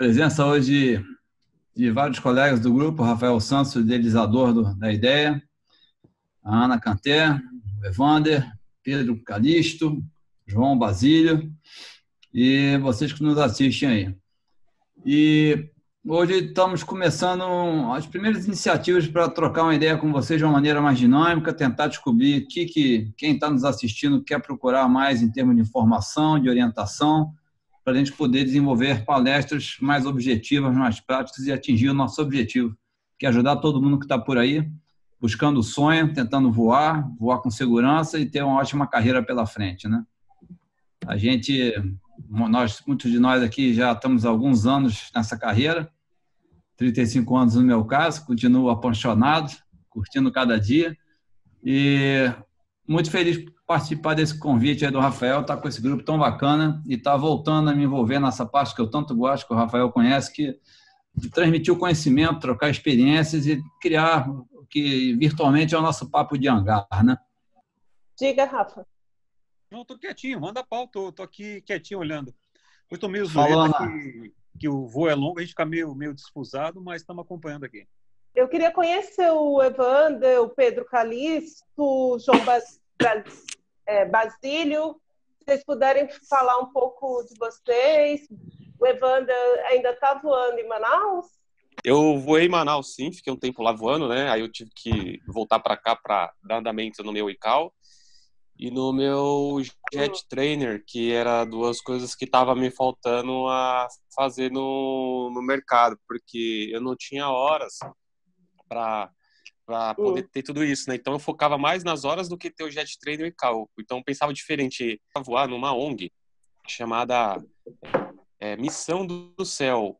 presença hoje de vários colegas do grupo, Rafael Santos, idealizador do, da ideia, a Ana Canté, Evander, Pedro Calixto, João Basílio e vocês que nos assistem aí. E hoje estamos começando as primeiras iniciativas para trocar uma ideia com vocês de uma maneira mais dinâmica, tentar descobrir o que, que quem está nos assistindo quer procurar mais em termos de informação, de orientação, para a gente poder desenvolver palestras mais objetivas, mais práticas e atingir o nosso objetivo, que é ajudar todo mundo que está por aí, buscando o sonho, tentando voar, voar com segurança e ter uma ótima carreira pela frente, né? A gente, nós, muitos de nós aqui já estamos há alguns anos nessa carreira, 35 anos no meu caso, continuo apaixonado, curtindo cada dia e muito feliz participar desse convite aí do Rafael, estar tá com esse grupo tão bacana e estar tá voltando a me envolver nessa parte que eu tanto gosto, que o Rafael conhece, que de transmitir o conhecimento, trocar experiências e criar o que virtualmente é o nosso papo de hangar, né? Diga, Rafa. Não, estou quietinho, manda pau, tô, tô aqui quietinho olhando. Eu estou meio zoeira que, que o voo é longo, a gente fica meio, meio desfusado, mas estamos acompanhando aqui. Eu queria conhecer o Evander, o Pedro Calixto, o João Bas é, Basílio, se vocês puderem falar um pouco de vocês. O Evander ainda está voando em Manaus? Eu voei em Manaus, sim, fiquei um tempo lá voando, né? Aí eu tive que voltar para cá para dar andamento no meu ICAO e no meu Jet. Trainer, que era duas coisas que tava me faltando a fazer no, no mercado, porque eu não tinha horas para para poder ter tudo isso, né? Então eu focava mais nas horas do que ter o jet trainer e cálculo. Então eu pensava diferente, voar numa ONG chamada é, Missão do Céu,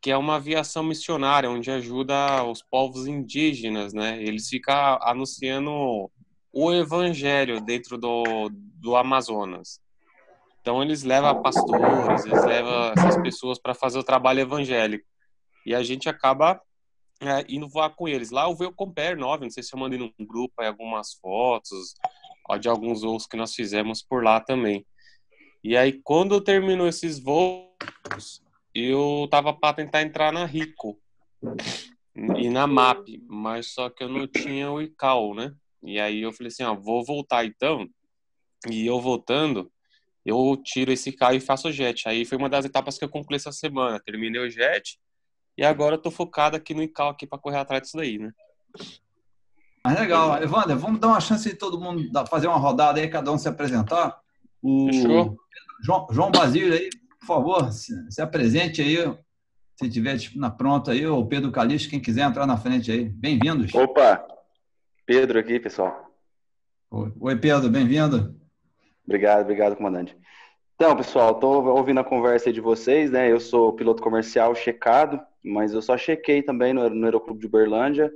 que é uma aviação missionária onde ajuda os povos indígenas, né? Eles ficam anunciando o evangelho dentro do, do Amazonas. Então eles levam pastores, eles levam essas pessoas para fazer o trabalho evangélico. E a gente acaba é, indo voar com eles. Lá eu vi o Compare 9, não sei se eu mandei num grupo aí algumas fotos ó, de alguns voos que nós fizemos por lá também. E aí, quando terminou esses voos, eu tava para tentar entrar na Rico e na MAP, mas só que eu não tinha o ICAO, né? E aí eu falei assim, ó, vou voltar então. E eu voltando, eu tiro esse carro e faço o jet. Aí foi uma das etapas que eu concluí essa semana. Terminei o jet, e agora eu tô focado aqui no ICAO aqui para correr atrás disso daí, né? Mas legal. Evandro, vamos dar uma chance de todo mundo fazer uma rodada aí, cada um se apresentar. O Fechou. João, João Basílio aí, por favor, se, se apresente aí, se tiver tipo, na pronta aí, ou Pedro Calixto, quem quiser entrar na frente aí. Bem-vindos. Opa! Pedro aqui, pessoal. Oi, Pedro, bem-vindo. Obrigado, obrigado, comandante. Então, pessoal, estou ouvindo a conversa de vocês, né? Eu sou piloto comercial checado, mas eu só chequei também no, no Aeroclube de Uberlândia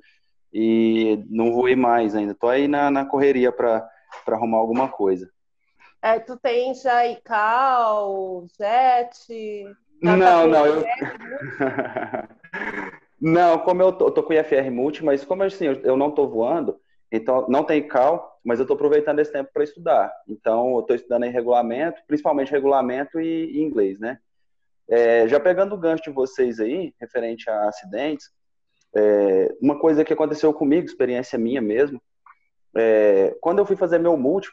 e não voei mais ainda. Estou aí na, na correria para arrumar alguma coisa. É, tu tem já ICAO, JET? Não, não, eu... não, como eu tô, tô, com IFR Multi, mas como assim, eu, eu não estou voando, então, não tem cal, mas eu estou aproveitando esse tempo para estudar. Então, eu estou estudando em regulamento, principalmente regulamento e, e inglês, né? É, já pegando o gancho de vocês aí, referente a acidentes, é, uma coisa que aconteceu comigo, experiência minha mesmo, é, quando eu fui fazer meu multi,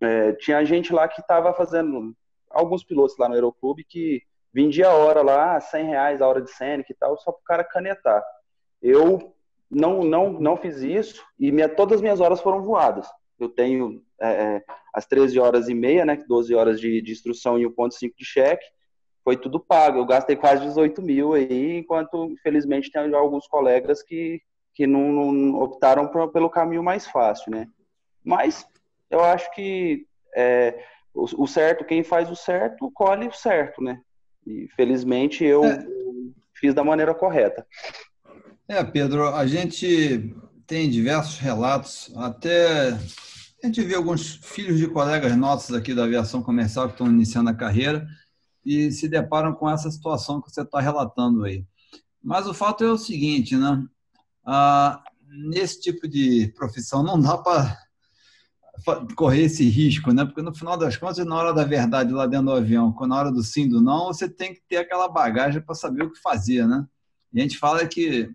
é, tinha gente lá que estava fazendo, alguns pilotos lá no Aeroclube que vendia a hora lá, 100 reais a hora de cena e tal, só para o cara canetar. Eu não, não, não fiz isso e minha, todas as minhas horas foram voadas. Eu tenho é, é as 13 horas e meia, né, 12 horas de, de instrução e 1.5 de cheque, foi tudo pago. Eu gastei quase 18 mil aí, enquanto, infelizmente, tem alguns colegas que, que não, não optaram por, pelo caminho mais fácil, né? Mas eu acho que é, o, o, certo, quem faz o certo, colhe o certo, né? E felizmente eu é. fiz da maneira correta. É, Pedro, a gente tem diversos relatos, até a gente vê alguns filhos de colegas nossos aqui da aviação comercial que estão iniciando a carreira e se deparam com essa situação que você está relatando aí. Mas o fato é o seguinte, né? Ah, nesse tipo de profissão não dá para correr esse risco, né? Porque no final das contas, na hora da verdade lá dentro do avião, na hora do sim, do não, você tem que ter aquela bagagem para saber o que fazer, né? E a gente fala que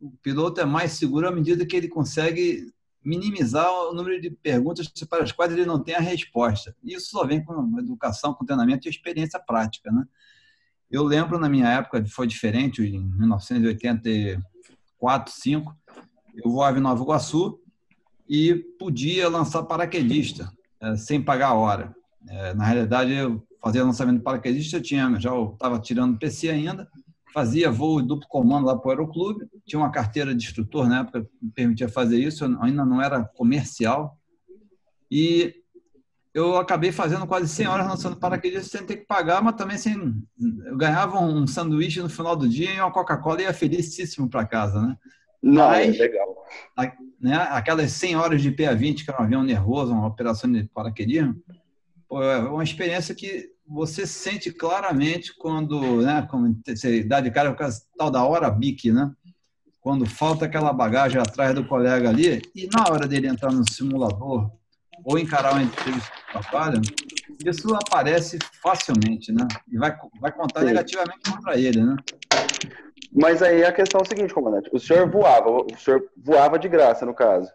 o piloto é mais seguro à medida que ele consegue minimizar o número de perguntas para as quais ele não tem a resposta. Isso só vem com educação, com treinamento e experiência prática, né? Eu lembro na minha época, foi diferente, em 1984, 5, eu voava em Nova Iguaçu e podia lançar paraquedista, é, sem pagar a hora. É, na realidade, eu fazia lançamento de paraquedista, eu tinha, já estava tirando PC ainda, fazia voo duplo comando lá para o Aeroclube, tinha uma carteira de instrutor na época que permitia fazer isso, ainda não era comercial, e eu acabei fazendo quase 100 horas lançando paraquedista sem ter que pagar, mas também sem... Eu ganhava um sanduíche no final do dia e uma Coca-Cola e ia felicíssimo para casa, né? Não, mas, é legal. A, né, aquelas 100 horas de PA-20, que era um avião nervoso, uma operação de paraquedismo, é uma experiência que você sente claramente quando, né, quando você dá de cara com a tal da hora bique, né? Quando falta aquela bagagem atrás do colega ali, e na hora dele entrar no simulador ou encarar uma entrevista de trabalho, isso aparece facilmente, né? E vai, vai contar Sim. negativamente contra ele, né? Mas aí a questão é a seguinte, comandante: o senhor voava, o senhor voava de graça, no caso.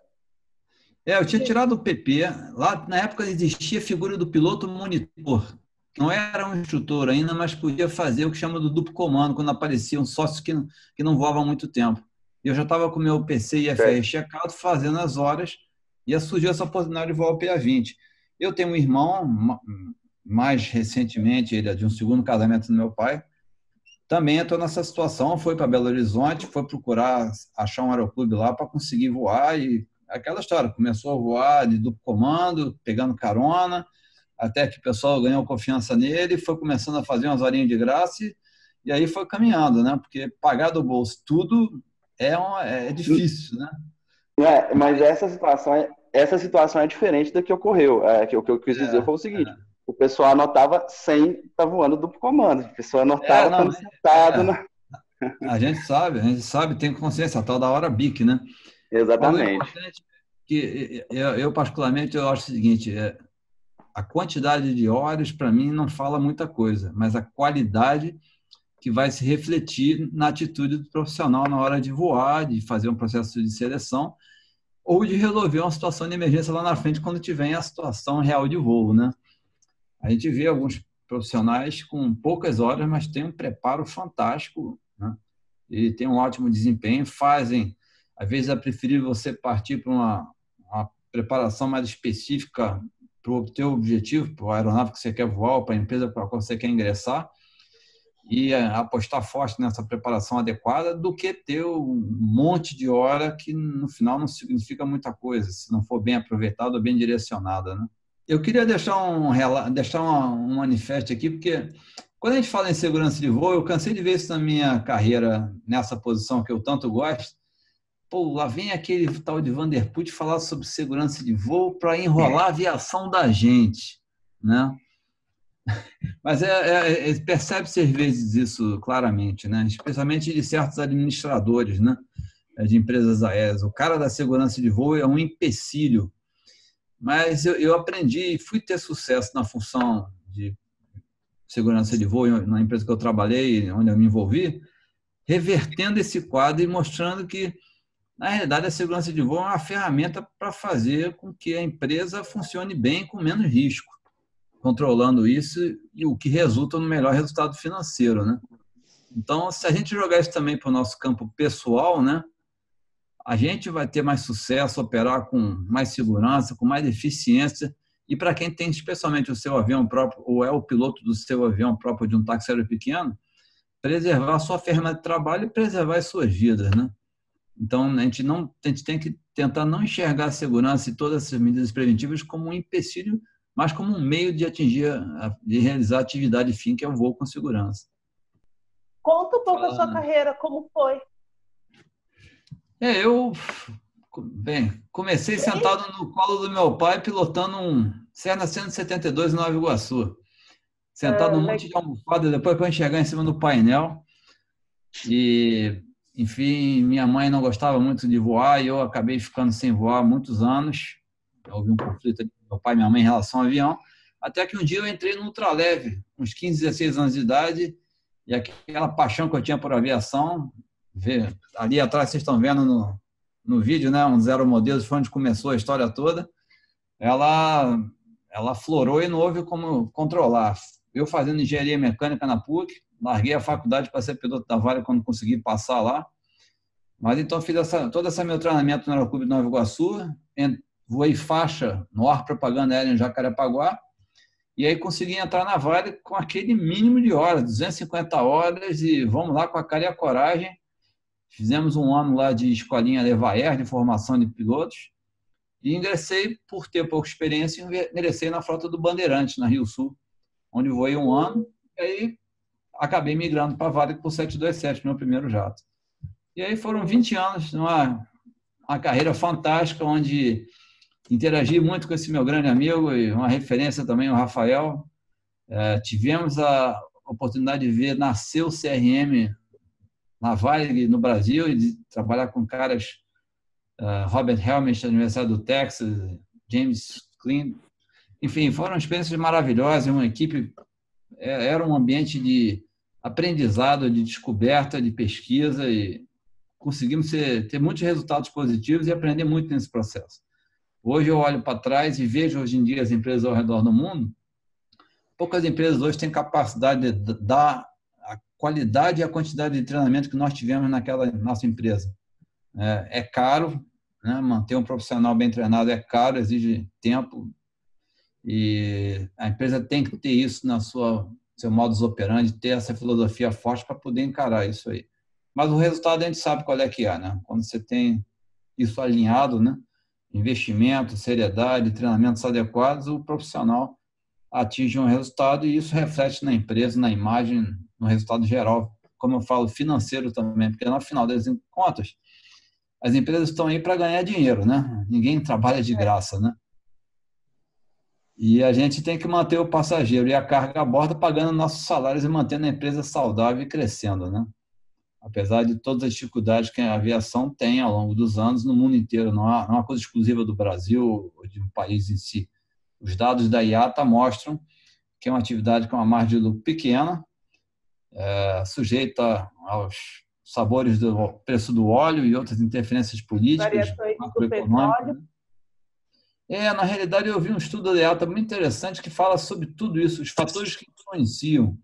É, eu tinha tirado o PP. Lá na época existia a figura do piloto monitor. Não era um instrutor ainda, mas podia fazer o que chama do duplo comando, quando apareciam sócios que, que não voavam há muito tempo. Eu já estava com meu PC e IFR checado, fazendo as horas, e surgiu essa oportunidade de voar o PA20. Eu tenho um irmão, mais recentemente, ele é de um segundo casamento do meu pai, também entrou nessa situação, foi para Belo Horizonte, foi procurar achar um aeroclube lá para conseguir voar e aquela história, começou a voar de duplo comando, pegando carona, até que o pessoal ganhou confiança nele, foi começando a fazer umas horinhas de graça e, e aí foi caminhando, né? Porque pagar do bolso tudo é, uma, é difícil, né? É, mas essa situação é, essa situação é diferente da que ocorreu. É, que, o que eu quis dizer é, foi o seguinte: é o pessoal anotava sem estar tá voando duplo comando. O pessoal anotava é, não, é, sentado. É. Na... A gente sabe, a gente sabe, tem consciência, a tal da hora BIC, né? Exatamente. Que eu, eu, particularmente, eu acho o seguinte, é, a quantidade de horas, para mim, não fala muita coisa, mas a qualidade que vai se refletir na atitude do profissional na hora de voar, de fazer um processo de seleção, ou de resolver uma situação de emergência lá na frente quando tiver a situação real de voo, né? A gente vê alguns profissionais com poucas horas, mas tem um preparo fantástico né? e tem um ótimo desempenho, fazem, às vezes é preferível você partir para uma, uma preparação mais específica para o teu objetivo, para a aeronave que você quer voar, para a empresa para a qual você quer ingressar, e é, apostar forte nessa preparação adequada do que ter um monte de hora que no final não significa muita coisa, se não for bem aproveitado ou bem direcionada, né? Eu queria deixar um, deixar um manifesto aqui, porque quando a gente fala em segurança de voo, eu cansei de ver isso na minha carreira, nessa posição que eu tanto gosto. Pô, lá vem aquele tal de Vanderput falar sobre segurança de voo para enrolar a aviação da gente, né? Mas é, é, é percebe-se às vezes isso claramente, né? especialmente de certos administradores né? de empresas aéreas. O cara da segurança de voo é um empecilho mas eu, eu aprendi e fui ter sucesso na função de segurança de voo na empresa que eu trabalhei, onde eu me envolvi, revertendo esse quadro e mostrando que, na realidade, a segurança de voo é uma ferramenta para fazer com que a empresa funcione bem com menos risco, controlando isso e o que resulta no melhor resultado financeiro, né? Então, se a gente jogar isso também para o nosso campo pessoal, né? a gente vai ter mais sucesso, operar com mais segurança, com mais eficiência. E para quem tem especialmente o seu avião próprio, ou é o piloto do seu avião próprio de um táxi aéreo pequeno, preservar a sua ferramenta de trabalho e preservar as suas vidas, né? Então, a gente, não, a gente tem que tentar não enxergar a segurança e todas essas medidas preventivas como um empecilho, mas como um meio de atingir, de realizar a atividade fim, que é o voo com segurança. Conta um pouco Fala, a sua carreira, como foi? É, eu bem, comecei sentado no colo do meu pai pilotando um Cessna 172 em Nova Iguaçu. Sentado ah, num monte de almofada, depois para enxergar em cima do painel. E, enfim, minha mãe não gostava muito de voar e eu acabei ficando sem voar muitos anos. houve um conflito entre meu pai e minha mãe em relação ao avião, até que um dia eu entrei no ultraleve, uns 15, 16 anos de idade, e aquela paixão que eu tinha por aviação, ali atrás vocês estão vendo no, no vídeo, né, um zero modelos, foi onde começou a história toda, ela, ela florou e não houve como controlar. Eu fazendo engenharia mecânica na PUC, larguei a faculdade para ser piloto da Vale quando consegui passar lá, mas então fiz essa, todo esse meu treinamento no Aeroclube de Nova Iguaçu, voei faixa no ar propaganda aérea em Jacarepaguá, e aí consegui entrar na Vale com aquele mínimo de horas, 250 horas, e vamos lá com a cara e a coragem. Fizemos um ano lá de escolinha Levaer, de formação de pilotos, e ingressei, por ter pouca experiência, ingressei na frota do Bandeirante, na Rio Sul, onde voei um ano, e aí acabei migrando para a Vale por 727, meu primeiro jato. E aí foram 20 anos numa uma carreira fantástica, onde interagi muito com esse meu grande amigo e uma referência também, o Rafael. É, tivemos a oportunidade de ver nascer o CRM na Vale, no Brasil, e de trabalhar com caras, uh, Robert Helmich, da Universidade do Texas, James Klein. Enfim, foram experiências maravilhosas, uma equipe, é, era um ambiente de aprendizado, de descoberta, de pesquisa, e conseguimos ter, ter muitos resultados positivos e aprender muito nesse processo. Hoje eu olho para trás e vejo hoje em dia as empresas ao redor do mundo. Poucas empresas hoje têm capacidade de dar a qualidade e a quantidade de treinamento que nós tivemos naquela nossa empresa. É, é caro, né? manter um profissional bem treinado é caro, exige tempo e a empresa tem que ter isso na sua seu modus operandi, ter essa filosofia forte para poder encarar isso aí. Mas o resultado a gente sabe qual é que é, né? Quando você tem isso alinhado, né? Investimento, seriedade, treinamentos adequados, o profissional atinge um resultado e isso reflete na empresa, na imagem, no resultado geral, como eu falo, financeiro também, porque no final das contas, as empresas estão aí para ganhar dinheiro, né? Ninguém trabalha de é. graça, né? E a gente tem que manter o passageiro e a carga a bordo pagando nossos salários e mantendo a empresa saudável e crescendo, né? apesar de todas as dificuldades que a aviação tem ao longo dos anos no mundo inteiro, não é uma coisa exclusiva do Brasil ou de um país em si. Os dados da IATA mostram que é uma atividade com uma margem de lucro pequena, é, sujeita aos sabores do preço do óleo e outras interferências políticas, macroeconômicas. Né? É, na realidade, eu vi um estudo da muito interessante que fala sobre tudo isso, os fatores que influenciam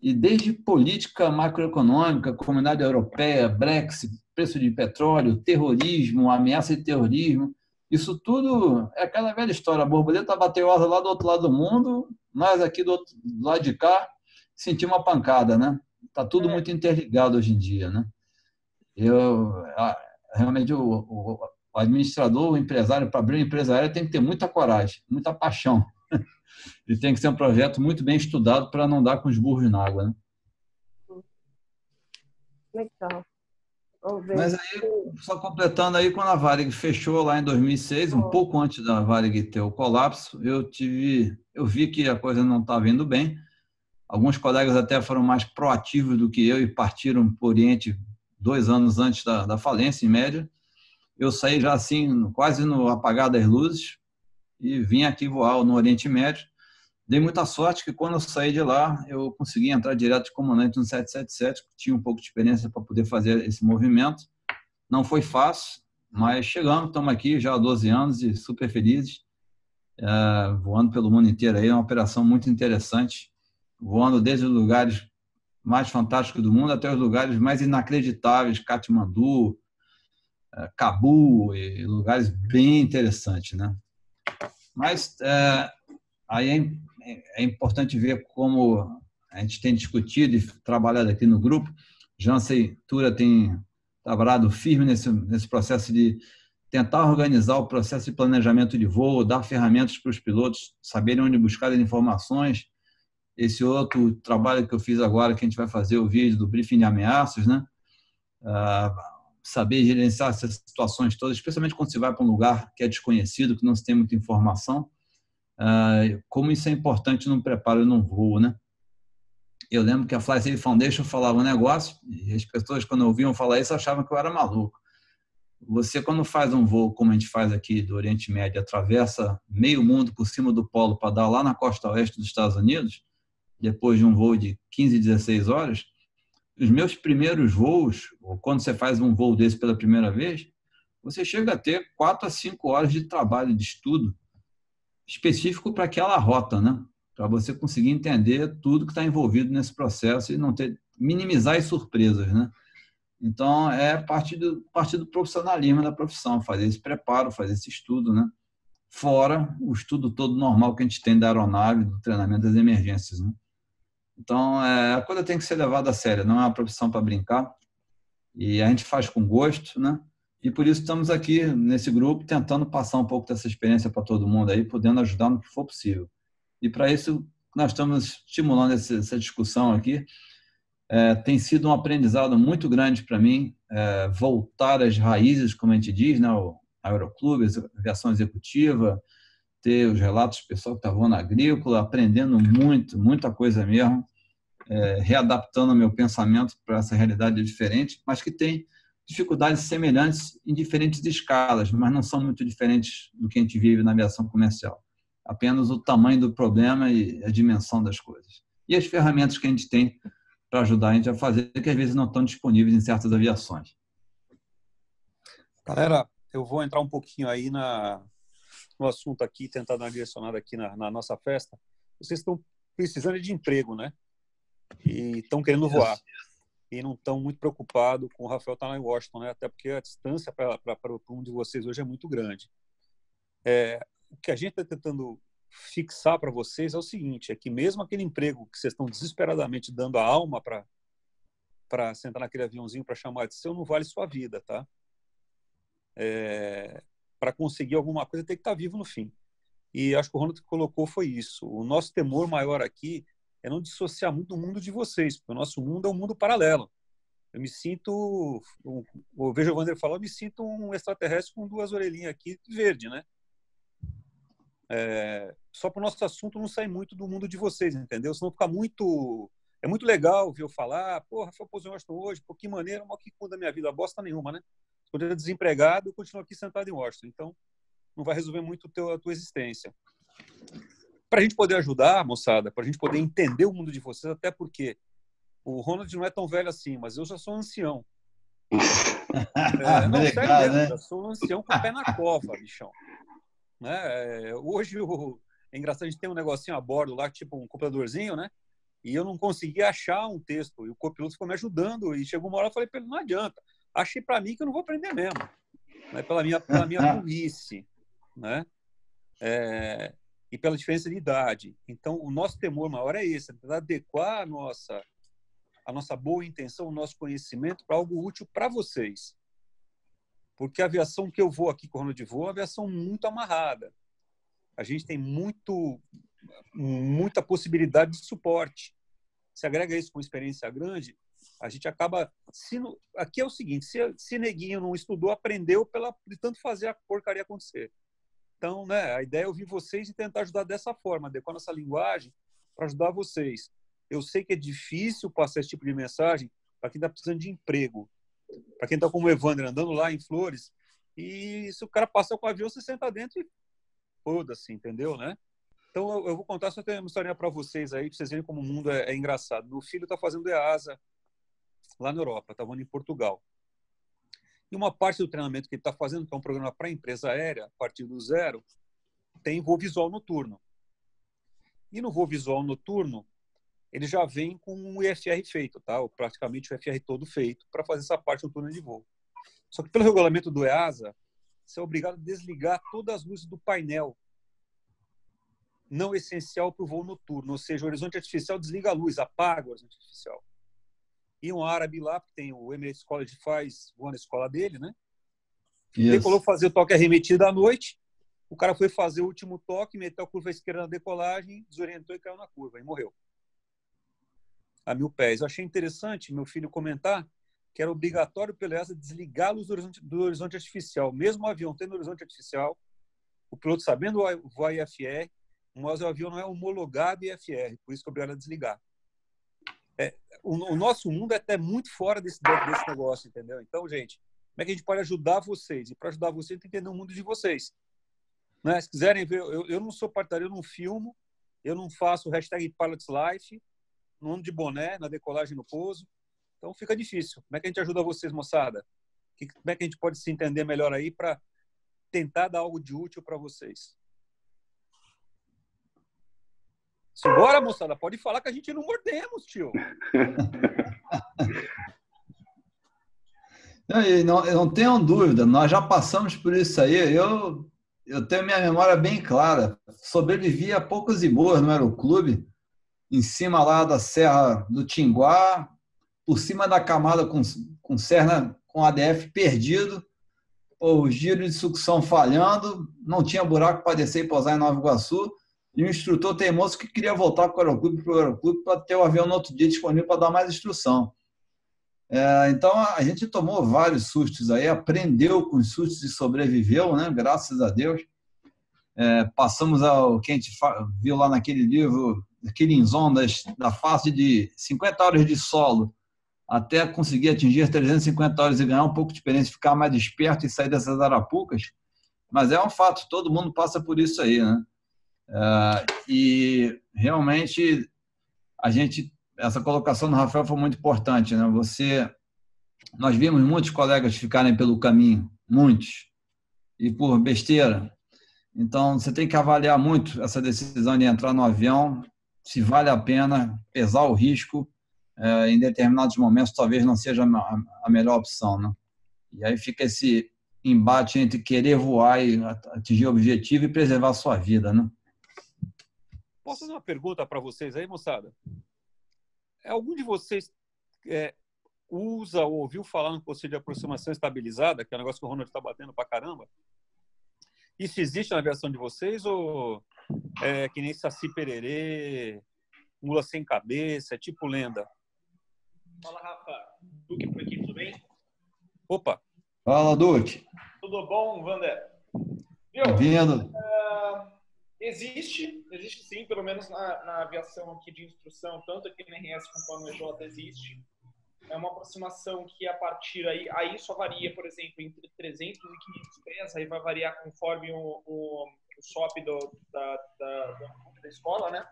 e desde política macroeconômica, comunidade europeia, Brexit, preço de petróleo, terrorismo, ameaça de terrorismo, isso tudo é aquela velha história. A borboleta bateu asa lá do outro lado do mundo, nós aqui do, outro, do lado de cá sentimos uma pancada, né? Está tudo é. muito interligado hoje em dia, né? Eu, realmente, o, o, o administrador, o empresário, para abrir uma empresa aérea, tem que ter muita coragem, muita paixão e tem que ser um projeto muito bem estudado para não dar com os burros na água, né? Legal. Mas aí, só completando aí, quando a Varig fechou lá em 2006, um pouco antes da Varig ter o colapso, eu tive, eu vi que a coisa não estava indo bem. Alguns colegas até foram mais proativos do que eu e partiram para o Oriente dois anos antes da, da falência, em média. Eu saí já assim, quase no apagar das luzes, e vim aqui voar no Oriente Médio. Dei muita sorte que quando eu saí de lá, eu consegui entrar direto de comandante no 777, tinha um pouco de experiência para poder fazer esse movimento. Não foi fácil, mas chegamos, estamos aqui já há 12 anos e super felizes, é, voando pelo mundo inteiro aí, é uma operação muito interessante, voando desde os lugares mais fantásticos do mundo até os lugares mais inacreditáveis, Katmandu, é, Cabul, e lugares bem interessantes, né? Mas é, aí é, é, importante ver como a gente tem discutido e trabalhado aqui no grupo. Jansen Tura tem trabalhado firme nesse, nesse processo de tentar organizar o processo de planejamento de voo, dar ferramentas para os pilotos saberem onde buscar as informações. Esse outro trabalho que eu fiz agora, que a gente vai fazer o vídeo do briefing de ameaças, né? Ah, saber gerenciar essas situações todas, especialmente quando você vai para um lugar que é desconhecido, que não se tem muita informação, ah, como isso é importante no preparo e no voo, né? Eu lembro que a Fly Safe Foundation falava um negócio e as pessoas, quando ouviam falar isso, achavam que eu era maluco. Você, quando faz um voo, como a gente faz aqui do Oriente Médio, atravessa meio mundo por cima do polo para dar lá na costa oeste dos Estados Unidos, depois de um voo de 15, 16 horas, os meus primeiros voos, ou quando você faz um voo desse pela primeira vez, você chega a ter 4 a 5 horas de trabalho, de estudo específico para aquela rota, né? Para você conseguir entender tudo que está envolvido nesse processo e não ter minimizar as surpresas, né? Então, é parte do, parte do profissionalismo da profissão, fazer esse preparo, fazer esse estudo, né? Fora o estudo todo normal que a gente tem da aeronave, do treinamento das emergências, né? Então, é, a coisa tem que ser levada a sério, não é uma profissão para brincar. E a gente faz com gosto, né? E por isso estamos aqui nesse grupo tentando passar um pouco dessa experiência para todo mundo aí, podendo ajudar no que for possível. E para isso nós estamos estimulando essa discussão aqui é, tem sido um aprendizado muito grande para mim é, voltar às raízes, como a gente diz, né? o aeroclube, aviação executiva, ter os relatos do pessoal que estava na agrícola, aprendendo muito, muita coisa mesmo, é, readaptando meu pensamento para essa realidade diferente, mas que tem dificuldades semelhantes em diferentes escalas, mas não são muito diferentes do que a gente vive na aviação comercial. Apenas o tamanho do problema e a dimensão das coisas. E as ferramentas que a gente tem para ajudar a gente a fazer, que às vezes não estão disponíveis em certas aviações. Galera, eu vou entrar um pouquinho aí na, no assunto aqui, tentar dar uma direcionada aqui na, na nossa festa. Vocês estão precisando de emprego, né? E estão querendo voar. E não estão muito preocupados com o Rafael estar tá lá em Washington, né? Até porque a distância para um de vocês hoje é muito grande. É, o que a gente está tentando fixar para vocês é o seguinte: é que mesmo aquele emprego que vocês estão desesperadamente dando a alma para para sentar naquele aviãozinho para chamar de seu, não vale sua vida, tá? É, para conseguir alguma coisa tem que estar tá vivo no fim. E acho que o Ronald colocou foi isso. O nosso temor maior aqui é não dissociar muito do mundo de vocês, porque o nosso mundo é um mundo paralelo. Eu me sinto, o Veja o Wander falou, eu me sinto um extraterrestre com duas orelhinhas aqui verde, né? É, só para o nosso assunto não sair muito do mundo de vocês, entendeu? Senão fica muito. É muito legal ver eu falar, porra, Rafael Washington hoje, por que maneira, mas que muda a minha vida? Bosta nenhuma, né? Eu desempregado, eu continuo aqui sentado em Washington. Então, não vai resolver muito teu, a tua existência. Para a gente poder ajudar, moçada, para a gente poder entender o mundo de vocês, até porque o Ronald não é tão velho assim, mas eu já sou ancião. É, não, Legal, sério né? sou um ancião com o pé na cova, bichão. Né? É, hoje o, é engraçado, a gente tem um negocinho a bordo lá, tipo um computadorzinho, né? E eu não consegui achar um texto. E o copiloto ficou me ajudando. E chegou uma hora eu falei para ele: não adianta. Achei para mim que eu não vou aprender mesmo. Né? Pela minha, pela minha burrice. Né? É, e pela diferença de idade. Então, o nosso temor maior é esse: é adequar a nossa, a nossa boa intenção, o nosso conhecimento para algo útil para vocês. Porque a aviação que eu vou aqui com o Ronald voo é uma aviação muito amarrada. A gente tem muito, muita possibilidade de suporte. Se agrega isso com experiência grande, a gente acaba. Se, aqui é o seguinte: se, se neguinho não estudou, aprendeu pela, de tanto fazer a porcaria acontecer. Então, né, a ideia é ouvir vocês e tentar ajudar dessa forma, adequar nossa linguagem para ajudar vocês. Eu sei que é difícil passar esse tipo de mensagem para quem está precisando de emprego, para quem está como o Evandro, andando lá em Flores, e se o cara passar com o avião, você senta dentro e foda-se, entendeu, né? Então, eu vou contar só uma historinha para vocês aí, para vocês verem como o mundo é, é engraçado. Meu filho está fazendo EASA lá na Europa, está voando em Portugal. E uma parte do treinamento que ele está fazendo, que é um programa para empresa aérea, a partir do zero, tem voo visual noturno. E no voo visual noturno, ele já vem com o IFR feito, tá? Ou praticamente o IFR todo feito para fazer essa parte túnel de voo. Só que pelo regulamento do EASA, você é obrigado a desligar todas as luzes do painel não essencial para o voo noturno, ou seja, o horizonte artificial desliga a luz, apaga o horizonte artificial. E um árabe lá, que tem o Emirates College faz, voa na escola dele, né? Yes. Decolou fazer o toque arremetido à noite, o cara foi fazer o último toque, meteu a curva esquerda na decolagem, desorientou e caiu na curva, e morreu a mil pés. Eu achei interessante meu filho comentar que era obrigatório pelo EASA desligar a luz do horizonte, do horizonte artificial. Mesmo o avião tendo horizonte artificial, o piloto sabendo voar IFR, mas o avião não é homologado IFR, por isso que é obrigado a desligar. É, o, nosso mundo é até muito fora desse, desse negócio, entendeu? Então, gente, Como é que a gente pode ajudar vocês? E para ajudar vocês, tem que entender o mundo de vocês. Né? Se quiserem ver, eu, eu não sou partidário, eu não filmo, eu não faço hashtag Pilots Life, no ando de boné, na decolagem no pouso. Então fica difícil. Como é que a gente ajuda vocês, moçada? Como é que a gente pode se entender melhor aí para tentar dar algo de útil para vocês? Simbora, moçada, pode falar que a gente não mordemos, tio. Não, não, tenham dúvida, nós já passamos por isso aí. Eu, eu tenho minha memória bem clara. Sobrevivi a poucos e boas no aeroclube, em cima lá da Serra do Tinguá, por cima da camada com, com Serna, com ADF perdido, o giro de sucção falhando, não tinha buraco para descer e pousar em Nova Iguaçu e um instrutor teimoso que queria voltar para o aeroclube, para o aeroclube para ter o avião no outro dia disponível para dar mais instrução. É, então a gente tomou vários sustos aí, aprendeu com os sustos e sobreviveu, né? Graças a Deus. É, passamos ao que a gente viu lá naquele livro, aquele das, da fase de 50 horas de solo até conseguir atingir 350 horas e ganhar um pouco de experiência, ficar mais desperto e sair dessas arapucas. Mas é um fato, todo mundo passa por isso aí, né? É, e realmente a gente essa colocação do Rafael foi muito importante, né? Você nós vimos muitos colegas ficarem pelo caminho, muitos, e por besteira. Então, você tem que avaliar muito essa decisão de entrar no avião, se vale a pena, pesar o risco. É, em determinados momentos, talvez não seja a melhor opção. Né? E aí fica esse embate entre querer voar e atingir o objetivo e preservar a sua vida. Né? Posso fazer uma pergunta para vocês aí, moçada? É, algum de vocês é, usa ou ouviu falar no conceito de aproximação estabilizada, que é um negócio que o Ronald está batendo para caramba? Isso existe na aviação de vocês ou é que nem Saci Pererê, mula sem cabeça, é tipo lenda? Fala, Rafa. Duque por aqui, tudo bem? Opa! Fala, Duque. Tudo bom, Wander? Vindo. Uh, Existe, existe sim, pelo menos na, na aviação aqui de instrução, tanto aqui na RS quanto no EJ existe. É uma aproximação que a partir aí, aí só varia, por exemplo, entre 300 e 500 pés, aí vai variar conforme o, o, o SOP do, da, da, da escola, né?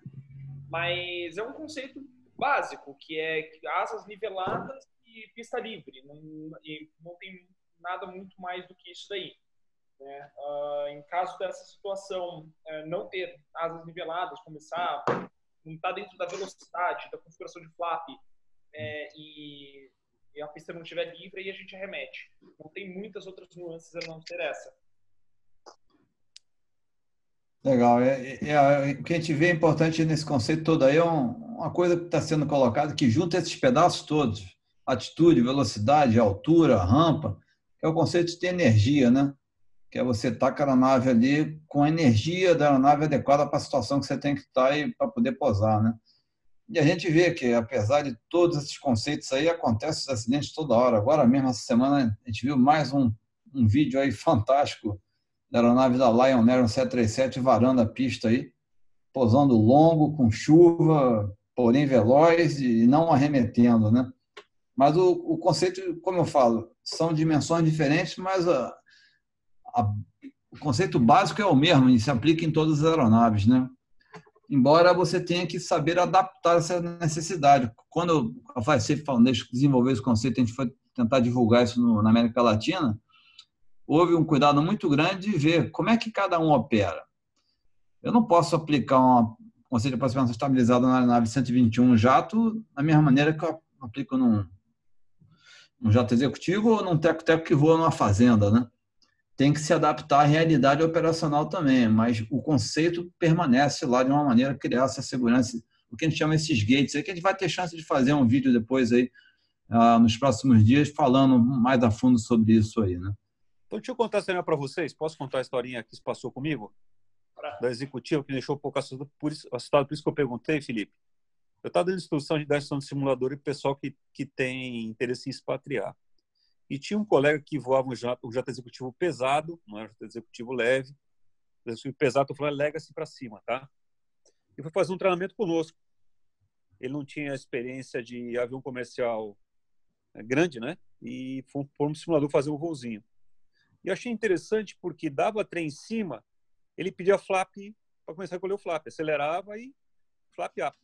Mas é um conceito básico, que é asas niveladas e pista livre. Não, e não tem nada muito mais do que isso daí. Né? Uh, em caso dessa situação uh, não ter asas niveladas, começar não estar tá dentro da velocidade, da configuração de flap é, e, e, a pista não estiver livre, aí a gente remete. Não tem muitas outras nuances a não ser essa. Legal. É, é, é, o que a gente vê importante nesse conceito todo aí é um, uma coisa que está sendo colocada que junta esses pedaços todos, atitude, velocidade, altura, rampa, é o conceito de energia, né? Que é você estar com a aeronave ali com a energia da aeronave adequada para a situação que você tem que estar tá e para poder posar, né? E a gente vê que, apesar de todos esses conceitos aí, acontecem os acidentes toda hora. Agora mesmo, essa semana, a gente viu mais um, um vídeo aí fantástico da aeronave da Lion Air 737 varando a pista aí, posando longo, com chuva, porém veloz e não arremetendo, né? Mas o, o conceito, como eu falo, são dimensões diferentes, mas a, a, o conceito básico é o mesmo e se aplica em todas as aeronaves, né? Embora você tenha que saber adaptar essa necessidade. Quando a FACEF Foundation desenvolveu esse conceito, a gente foi tentar divulgar isso no, na América Latina, houve um cuidado muito grande de ver como é que cada um opera. Eu não posso aplicar um conceito de aproximação estabilizada na nave 121 jato da mesma maneira que eu aplico num, num jato executivo ou num teco-teco que voa numa fazenda, né? Tem que se adaptar à realidade operacional também, mas o conceito permanece lá de uma maneira criar essa segurança, o que a gente chama esses gates, aí que a gente vai ter chance de fazer um vídeo depois aí, uh, nos próximos dias, falando mais a fundo sobre isso aí, né? Então, deixa eu contar essa para vocês. Posso contar a historinha que se passou comigo? Da executiva, que me deixou um pouco assustado, por isso, assustado, por isso que eu perguntei, Felipe. Eu estava dando instrução de dar instrução de simulador e pessoal que, que tem interesse em expatriar. E tinha um colega que voava um jato, um jato executivo pesado, não era um jato executivo leve. Executivo pesado, eu falei, lega-se para cima, tá? E foi fazer um treinamento conosco. Ele não tinha experiência de avião comercial é grande, né? E fomos no simulador fazer um voozinho. E achei interessante porque dava trem em cima, ele pedia flap para começar a colher o flap, acelerava e flap up.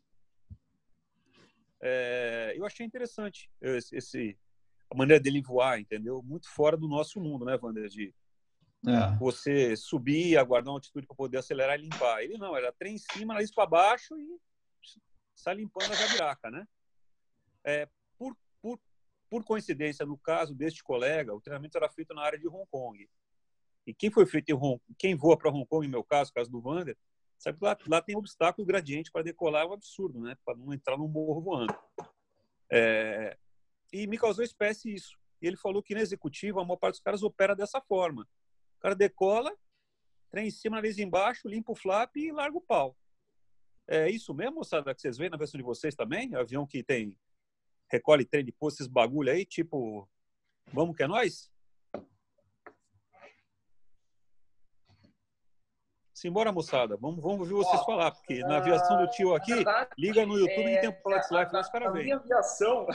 É, eu achei interessante esse, a maneira dele voar, entendeu? Muito fora do nosso mundo, né, Wander? De é. você subir, aguardar uma altitude para poder acelerar e limpar. Ele não, era trem em cima, nariz para baixo e sai limpando a jabiraca, né? É, por, por, por coincidência, no caso deste colega, o treinamento era feito na área de Hong Kong. E quem foi feito em Hong quem voa para Hong Kong, em meu caso, caso do Wander, sabe que lá, lá tem obstáculo gradiente para decolar, é um absurdo, né? Para não entrar no morro voando. É, e me causou espécie isso. E ele falou que na executiva, a maior parte dos caras opera dessa forma. O cara decola, trem em cima, nariz embaixo, limpa o flap e larga o pau. É isso mesmo, moçada, que vocês veem na versão de vocês também? Avião que tem recolhe trem de posto, esses bagulho aí, tipo, vamos que é nós? Simbora, moçada. Vamos, vamos ouvir vocês falar, porque na aviação do tio aqui, liga no YouTube é, e tem o Life lá, os caras minha aviação,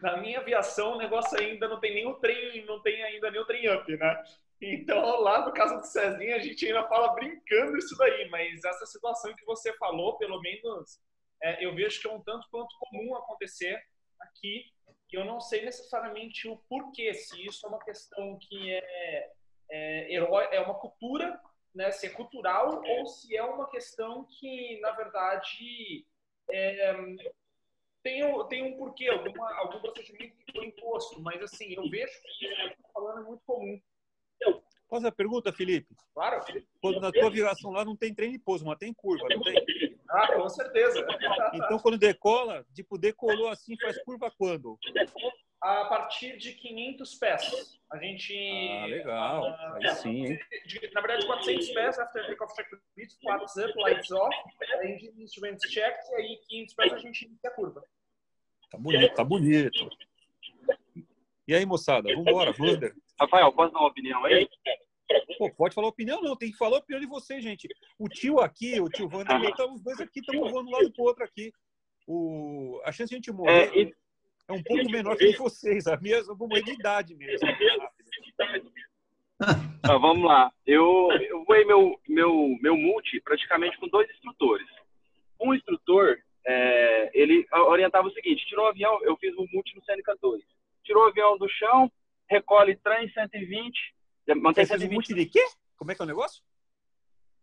na minha aviação, o negócio ainda não tem nem o trem, não tem ainda nem o trem up, né? Então, lá no caso do Cezinha, a gente ainda fala brincando isso daí, mas essa situação que você falou, pelo menos, é, eu vejo que é um tanto quanto comum acontecer aqui, que eu não sei necessariamente o porquê, se isso é uma questão que é, é, é uma cultura, né, se é cultural, ou se é uma questão que, na verdade, é, tem, tem um porquê, alguma, algum procedimento que foi imposto, mas assim, eu vejo que falando é muito comum. Faz a pergunta, Felipe. Claro. Quando na tua viração lá não tem trem de pouso, mas tem curva, não tem? Ah, com certeza. Então, quando decola, tipo, decolou assim, faz curva quando? A partir de 500 pés. A gente... Ah, legal. Uh, Aí sim, hein? Na verdade, 400 pés, after takeoff checklist, flaps up, lights off, engine instruments checked, e aí 500 pés a gente inicia a curva. Tá bonito, tá bonito. E aí, moçada, vamos embora, Wander. Rafael, posso dar uma opinião aí? Pô, pode falar opinião, não. Tem que falar a opinião de vocês, gente. O tio aqui, o tio Wander, ah. os dois aqui estamos voando um lado pro outro aqui. O... A chance de a gente morrer é, e... é um pouco menor que vocês. A minha, eu vou morrer de idade mesmo. Ah, vamos lá. Eu, eu voei meu, meu, meu multi praticamente com dois instrutores. Um instrutor, é, ele orientava o seguinte: tirou o avião, eu fiz o multi no Seneca 2. Tirou o avião do chão, recolhe trem 120, mantém Você 120. multi de quê? Como é que é o negócio?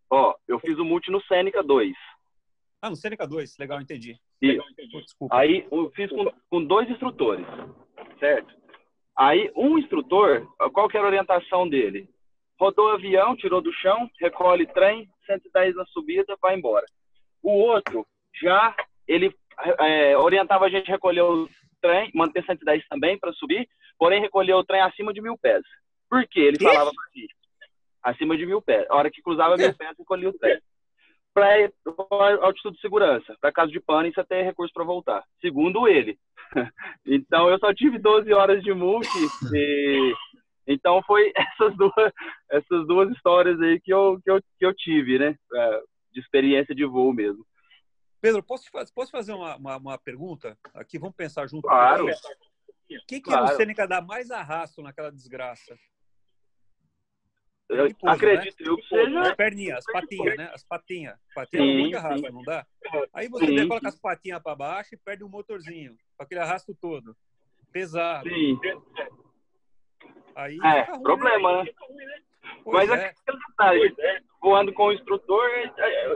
Ó, eu fiz o multi no Seneca 2. Ah, no Seneca 2, legal, entendi. Legal, entendi. Desculpa. Aí eu fiz com, com dois instrutores, certo? Aí um instrutor, qual que era a orientação dele? Rodou o avião, tirou do chão, recolhe trem, 110 na subida, vai embora. O outro já ele é, orientava a gente a recolher o trem, manter 110 também para subir, porém recolher o trem acima de mil pés. Por quê? Ele falava pra gente, acima de mil pés. A hora que cruzava mil pés, recolhia o trem. Para altitude de segurança, para caso de pane, você tem recurso para voltar. Segundo ele. então, eu só tive 12 horas de multi e... Então, foi essas duas, essas duas histórias aí que eu, que eu, que eu tive, né? De experiência de voo mesmo. Pedro, posso, posso fazer uma, uma, uma pergunta? Aqui, vamos pensar junto. Claro. O que, que claro. é o Sêneca dar mais arrasto naquela desgraça? Eu pouso, acredito né? eu que seja. As perninhas, as patinhas, né? As patinhas. Patinha sim, muito arrasto, não dá? Aí você sim. coloca as patinhas para baixo e perde o motorzinho, com aquele arrasto todo. Pesado. Sim. Aí é, ruim, né? problema, né? Mas é. aquele detalhe, voando com o instrutor,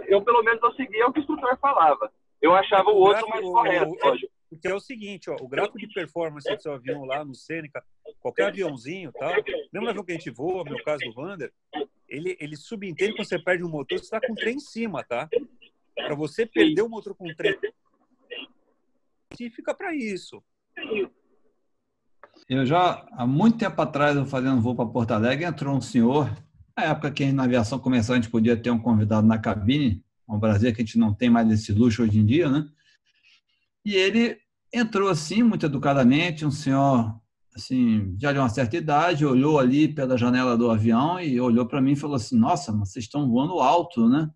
eu pelo menos eu seguia o que o instrutor falava. Eu achava o, o outro mais correto, lógico. Porque é o seguinte, ó, o gráfico de performance do seu avião lá no Seneca, qualquer aviãozinho tal, mesmo avião que a gente voa, no meu caso do Wander, ele, ele subentende quando você perde um motor, você está com o trem em cima, tá? Para você perder o motor com o trem, fica para isso. Eu já, há muito tempo atrás, eu fazendo voo para Porto Alegre, entrou um senhor, na época que na aviação começou, a gente podia ter um convidado na cabine, no Brasil, que a gente não tem mais esse luxo hoje em dia, né? E ele entrou assim, muito educadamente, um senhor assim, já de uma certa idade, olhou ali pela janela do avião e olhou para mim e falou assim: Nossa, vocês estão voando alto, né?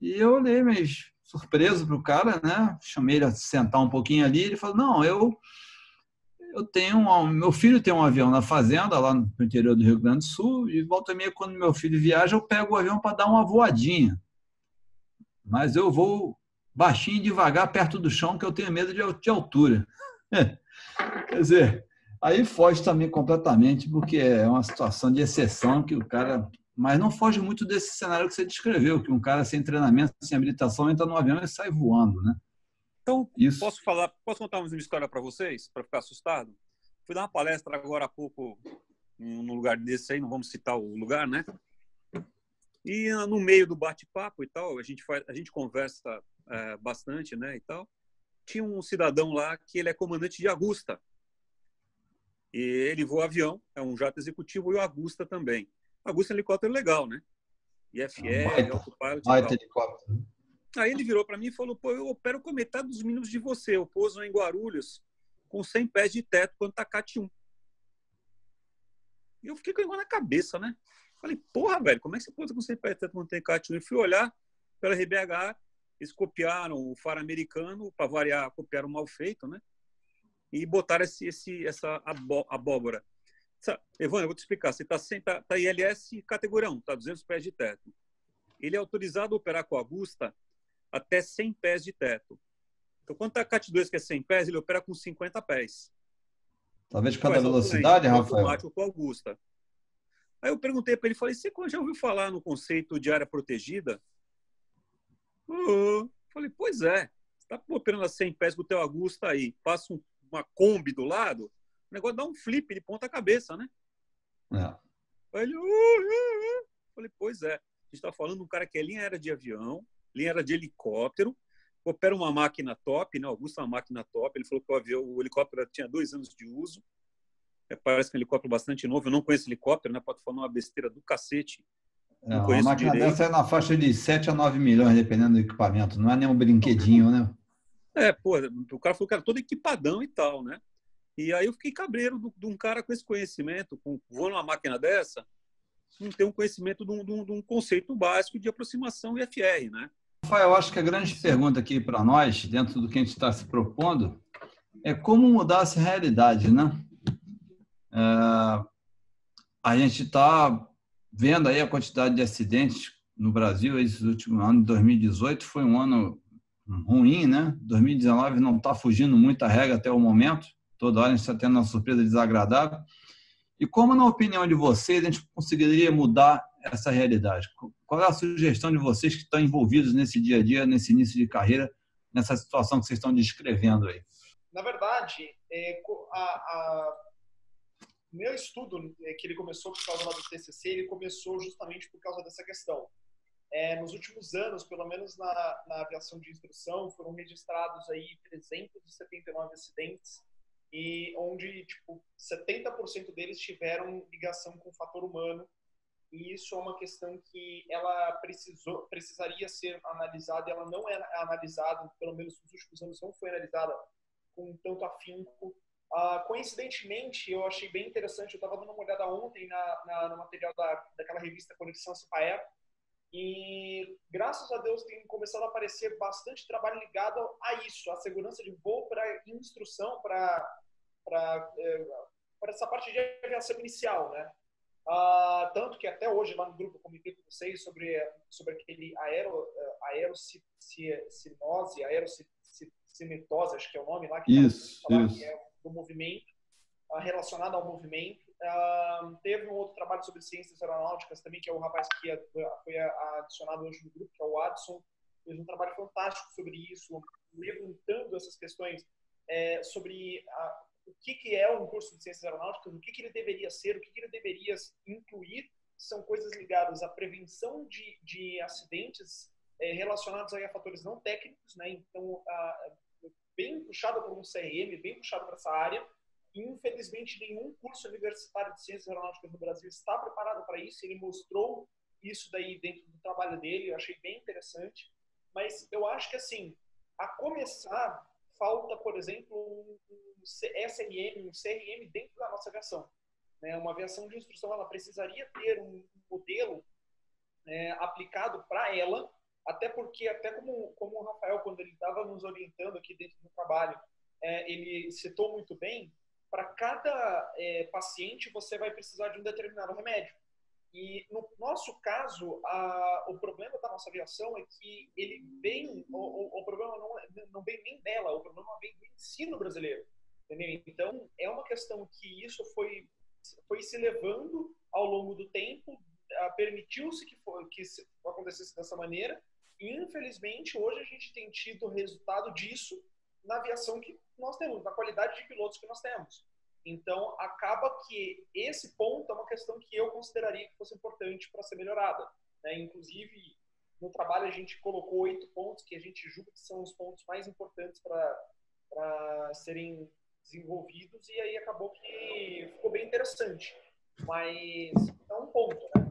E eu olhei, mas surpreso para o cara, né? Chamei ele a sentar um pouquinho ali. Ele falou: Não, eu eu tenho um, meu filho tem um avião na fazenda lá no interior do Rio Grande do Sul e volta e meia quando meu filho viaja eu pego o avião para dar uma voadinha mas eu vou baixinho devagar perto do chão que eu tenho medo de altura quer dizer aí foge também completamente porque é uma situação de exceção que o cara mas não foge muito desse cenário que você descreveu, que um cara sem treinamento, sem habilitação, entra no avião e sai voando, né? Então, Isso. posso falar, posso contar uma história para vocês, para ficar assustado? Fui dar uma palestra agora há pouco num lugar desse aí, não vamos citar o lugar, né? E no meio do bate-papo e tal, a gente faz, a gente conversa é, bastante, né, e tal. Tinha um cidadão lá que ele é comandante de Augusta. E ele voa avião, é um jato executivo e o Augusta também. Augusto é um helicóptero legal, né? IFR, é autopilot. Baita helicóptero. Aí ele virou para mim e falou: pô, eu opero com metade dos mínimos de você. Eu pouso em Guarulhos com 100 pés de teto quando tá CAT 1. E eu fiquei com na cabeça, né? Falei, porra, velho, como é que você pousa com 100 pés de teto quando tem CAT 1? E fui olhar pela RBH, eles copiaram o faro americano, para variar, copiaram mal feito, né? E botaram esse, esse, essa abóbora. Evandro, eu vou te explicar. Você está tá, tá ILS categoria 1, está 200 pés de teto. Ele é autorizado a operar com a Augusta até 100 pés de teto. Então, quando está CAT 2, que é 100 pés, ele opera com 50 pés. Talvez cada Faz velocidade, Rafael? automático com a Augusta. Aí eu perguntei para ele, falei, você já ouviu falar no conceito de área protegida? Uh, falei, pois é. Você está operando a 100 pés com o teu Augusta aí, passa um, uma Kombi do lado, o negócio dá um flip de ponta cabeça, né? É. Aí ele, uh, uh, uh. Falei, pois é. A gente está falando de um cara que é linha aérea de avião, linha aérea de helicóptero, opera uma máquina top, né? Augusto é uma máquina top. Ele falou que o, avião, o helicóptero tinha dois anos de uso. É, parece que é um helicóptero bastante novo. Eu não conheço helicóptero, né? Pode falar uma besteira do cacete. Não é, conheço a máquina direito. dessa é na faixa de 7 a 9 milhões, dependendo do equipamento. Não é nem um brinquedinho, né? É, pô, o cara falou que era todo equipadão e tal, né? E aí eu fiquei cabreiro de um cara com esse conhecimento, com, voando uma máquina dessa, não ter um conhecimento de um, de um, de um conceito básico de aproximação IFR, né? Rafael, acho que a grande pergunta aqui para nós, dentro do que a gente está se propondo, é como mudar essa realidade, né? É, a gente está vendo aí a quantidade de acidentes no Brasil, esse último ano, 2018, foi um ano ruim, né? 2019 não está fugindo muito a regra até o momento toda hora a gente está tendo uma surpresa desagradável. E como, na opinião de vocês, a gente conseguiria mudar essa realidade? Qual é a sugestão de vocês que estão envolvidos nesse dia a dia, nesse início de carreira, nessa situação que vocês estão descrevendo aí? Na verdade, é, a, a, meu estudo, é, que ele começou por causa do TCC, ele começou justamente por causa dessa questão. É, nos últimos anos, pelo menos na, na aviação de instrução, foram registrados aí 379 acidentes e onde tipo 70% deles tiveram ligação com o fator humano e isso é uma questão que ela precisou precisaria ser analisada ela não é analisada pelo menos nos últimos anos não foi analisada com tanto afinco ah, coincidentemente eu achei bem interessante eu estava dando uma olhada ontem na, na, no material da, daquela revista Conexão Cipaer e graças a Deus tem começado a aparecer bastante trabalho ligado a isso, a segurança de voo para instrução, para para é, essa parte de aviação inicial, né? Ah, tanto que até hoje lá no grupo eu comentei com vocês sobre sobre aquele aero é, aerocinose, aerocimetose, acho que é o nome lá que, isso, falar, isso. que é do movimento ah, relacionado ao movimento. Uh, teve um outro trabalho sobre ciências aeronáuticas também, que é o rapaz que foi adicionado hoje no grupo, que é o Adson. Fez um trabalho fantástico sobre isso, levantando essas questões é, sobre a, o que, que é um curso de ciências aeronáuticas, o que, que ele deveria ser, o que, que ele deveria incluir. São coisas ligadas à prevenção de, de acidentes é, relacionados a fatores não técnicos, né? Então, a, bem puxado por um CRM, bem puxado para essa área Infelizmente, nenhum curso universitário de ciências aeronáuticas no Brasil está preparado para isso. Ele mostrou isso daí dentro do trabalho dele, eu achei bem interessante. Mas eu acho que, assim, a começar, falta, por exemplo, um SRM, um CRM dentro da nossa aviação. Né? Uma aviação de instrução, ela precisaria ter um modelo é, aplicado para ela, até porque, até como, como o Rafael, quando ele estava nos orientando aqui dentro do trabalho, é, ele citou muito bem, para cada é, paciente você vai precisar de um determinado remédio. E no nosso caso, a, o problema da nossa aviação é que ele vem, o, o, o problema não, é, não vem nem dela, o problema vem do ensino brasileiro. Entendeu? Então, é uma questão que isso foi, foi se levando ao longo do tempo, permitiu-se que, que acontecesse dessa maneira, e infelizmente hoje a gente tem tido resultado disso na aviação que nós temos, na qualidade de pilotos que nós temos. Então, acaba que esse ponto é uma questão que eu consideraria que fosse importante para ser melhorada. Né? Inclusive, no trabalho a gente colocou oito pontos que a gente julga que são os pontos mais importantes para serem desenvolvidos e aí acabou que ficou bem interessante. Mas é um ponto, né?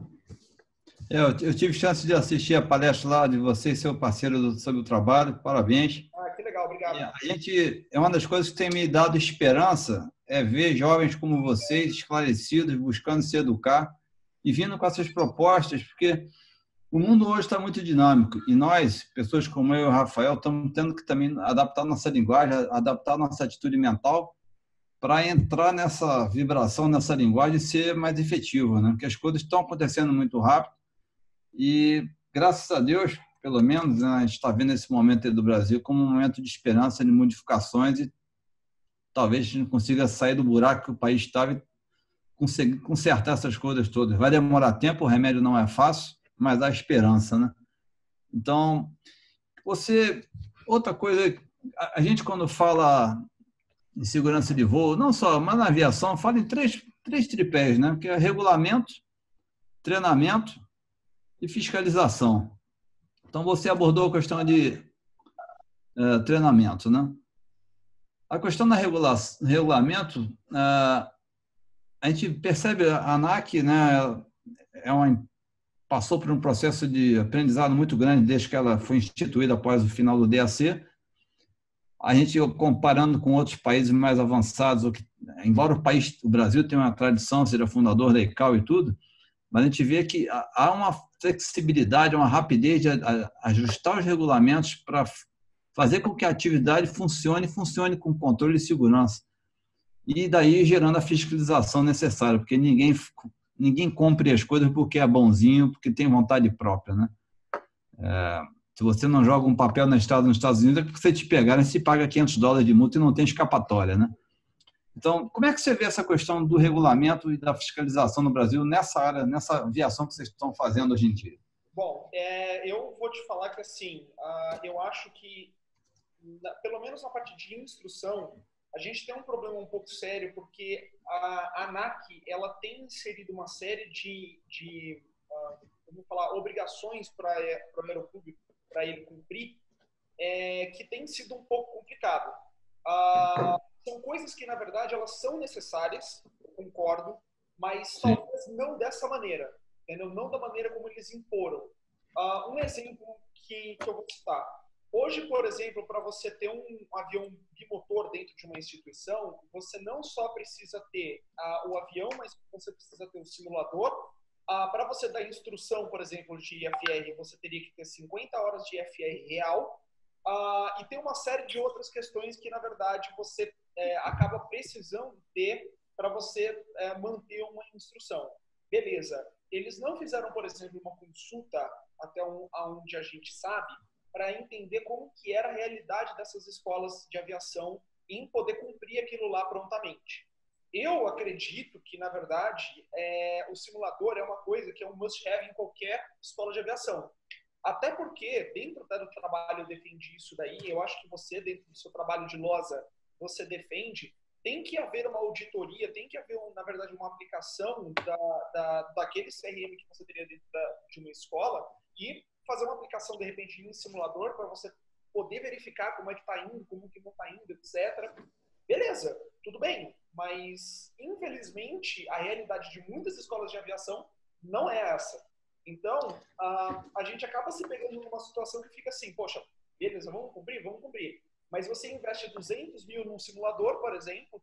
É, eu, tive chance de assistir a palestra lá de você e seu parceiro do, sobre o trabalho. Parabéns. Ah, que legal, obrigado. a gente, é uma das coisas que tem me dado esperança é ver jovens como vocês, esclarecidos, buscando se educar e vindo com essas propostas, porque o mundo hoje está muito dinâmico e nós, pessoas como eu e o Rafael, estamos tendo que também adaptar nossa linguagem, adaptar nossa atitude mental para entrar nessa vibração, nessa linguagem e ser mais efetivo, né? Porque as coisas estão acontecendo muito rápido e, graças a Deus, pelo menos, né, a gente está vendo esse momento do Brasil como um momento de esperança, de modificações e talvez a gente consiga sair do buraco que o país estava e conseguir consertar essas coisas todas. Vai demorar tempo, o remédio não é fácil, mas há esperança, né? Então, você... Outra coisa, a gente quando fala em segurança de voo, não só, mas na aviação, fala em três, três tripés, né? Que é regulamento, treinamento e fiscalização. Então, você abordou a questão de é, treinamento, né? A questão do regulamento, a gente percebe a ANAC né, é uma, passou por um processo de aprendizado muito grande desde que ela foi instituída após o final do DAC. A gente, comparando com outros países mais avançados, embora o país, o Brasil tenha uma tradição, seja fundador da ICAO e tudo, mas a gente vê que há uma flexibilidade, uma rapidez de ajustar os regulamentos para fazer com que a atividade funcione, funcione com controle e segurança. E daí gerando a fiscalização necessária, porque ninguém, ninguém compre as coisas porque é bonzinho, porque tem vontade própria, né? É, se você não joga um papel na estrada nos Estados Unidos, é porque você te pegarem, se paga 500 dólares de multa e não tem escapatória, né? Então, como é que você vê essa questão do regulamento e da fiscalização no Brasil nessa área, nessa aviação que vocês estão fazendo hoje em dia? Bom, é, eu vou te falar que assim, uh, eu acho que pelo menos na parte de instrução, a gente tem um problema um pouco sério, porque a, ANAC ela tem inserido uma série de, de uh, vamos falar, obrigações para o aeroclube, para ele cumprir, é, que tem sido um pouco complicado. Uh, são coisas que, na verdade, elas são necessárias, concordo, mas talvez não dessa maneira, entendeu? não da maneira como eles imporam. Uh, um exemplo que, que eu vou citar. Hoje, por exemplo, para você ter um avião bimotor dentro de uma instituição, você não só precisa ter o avião, mas você precisa ter o simulador. Ah, para você dar instrução, por exemplo, de IFR, você teria que ter 50 horas de IFR real. Ah, e tem uma série de outras questões que, na verdade, você é, acaba precisando ter para você é, manter uma instrução. Beleza. Eles não fizeram, por exemplo, uma consulta até um, onde a gente sabe, para entender como que era a realidade dessas escolas de aviação em poder cumprir aquilo lá prontamente. Eu acredito que, na verdade, é, o simulador é uma coisa que é um must-have em qualquer escola de aviação. Até porque, dentro do trabalho, eu defendi isso daí, eu acho que você, dentro do seu trabalho de losa, você defende, tem que haver uma auditoria, tem que haver, na verdade, uma aplicação da, da, daquele CRM que você teria dentro da, de uma escola e fazer uma aplicação, de repente, em simulador para você poder verificar como é que está indo, como que não está indo, etc. Beleza, tudo bem. Mas, infelizmente, a realidade de muitas escolas de aviação não é essa. Então, a, a gente acaba se pegando numa situação que fica assim, poxa, beleza, vamos cumprir? Vamos cumprir. Mas você investe 200 mil num simulador, por exemplo,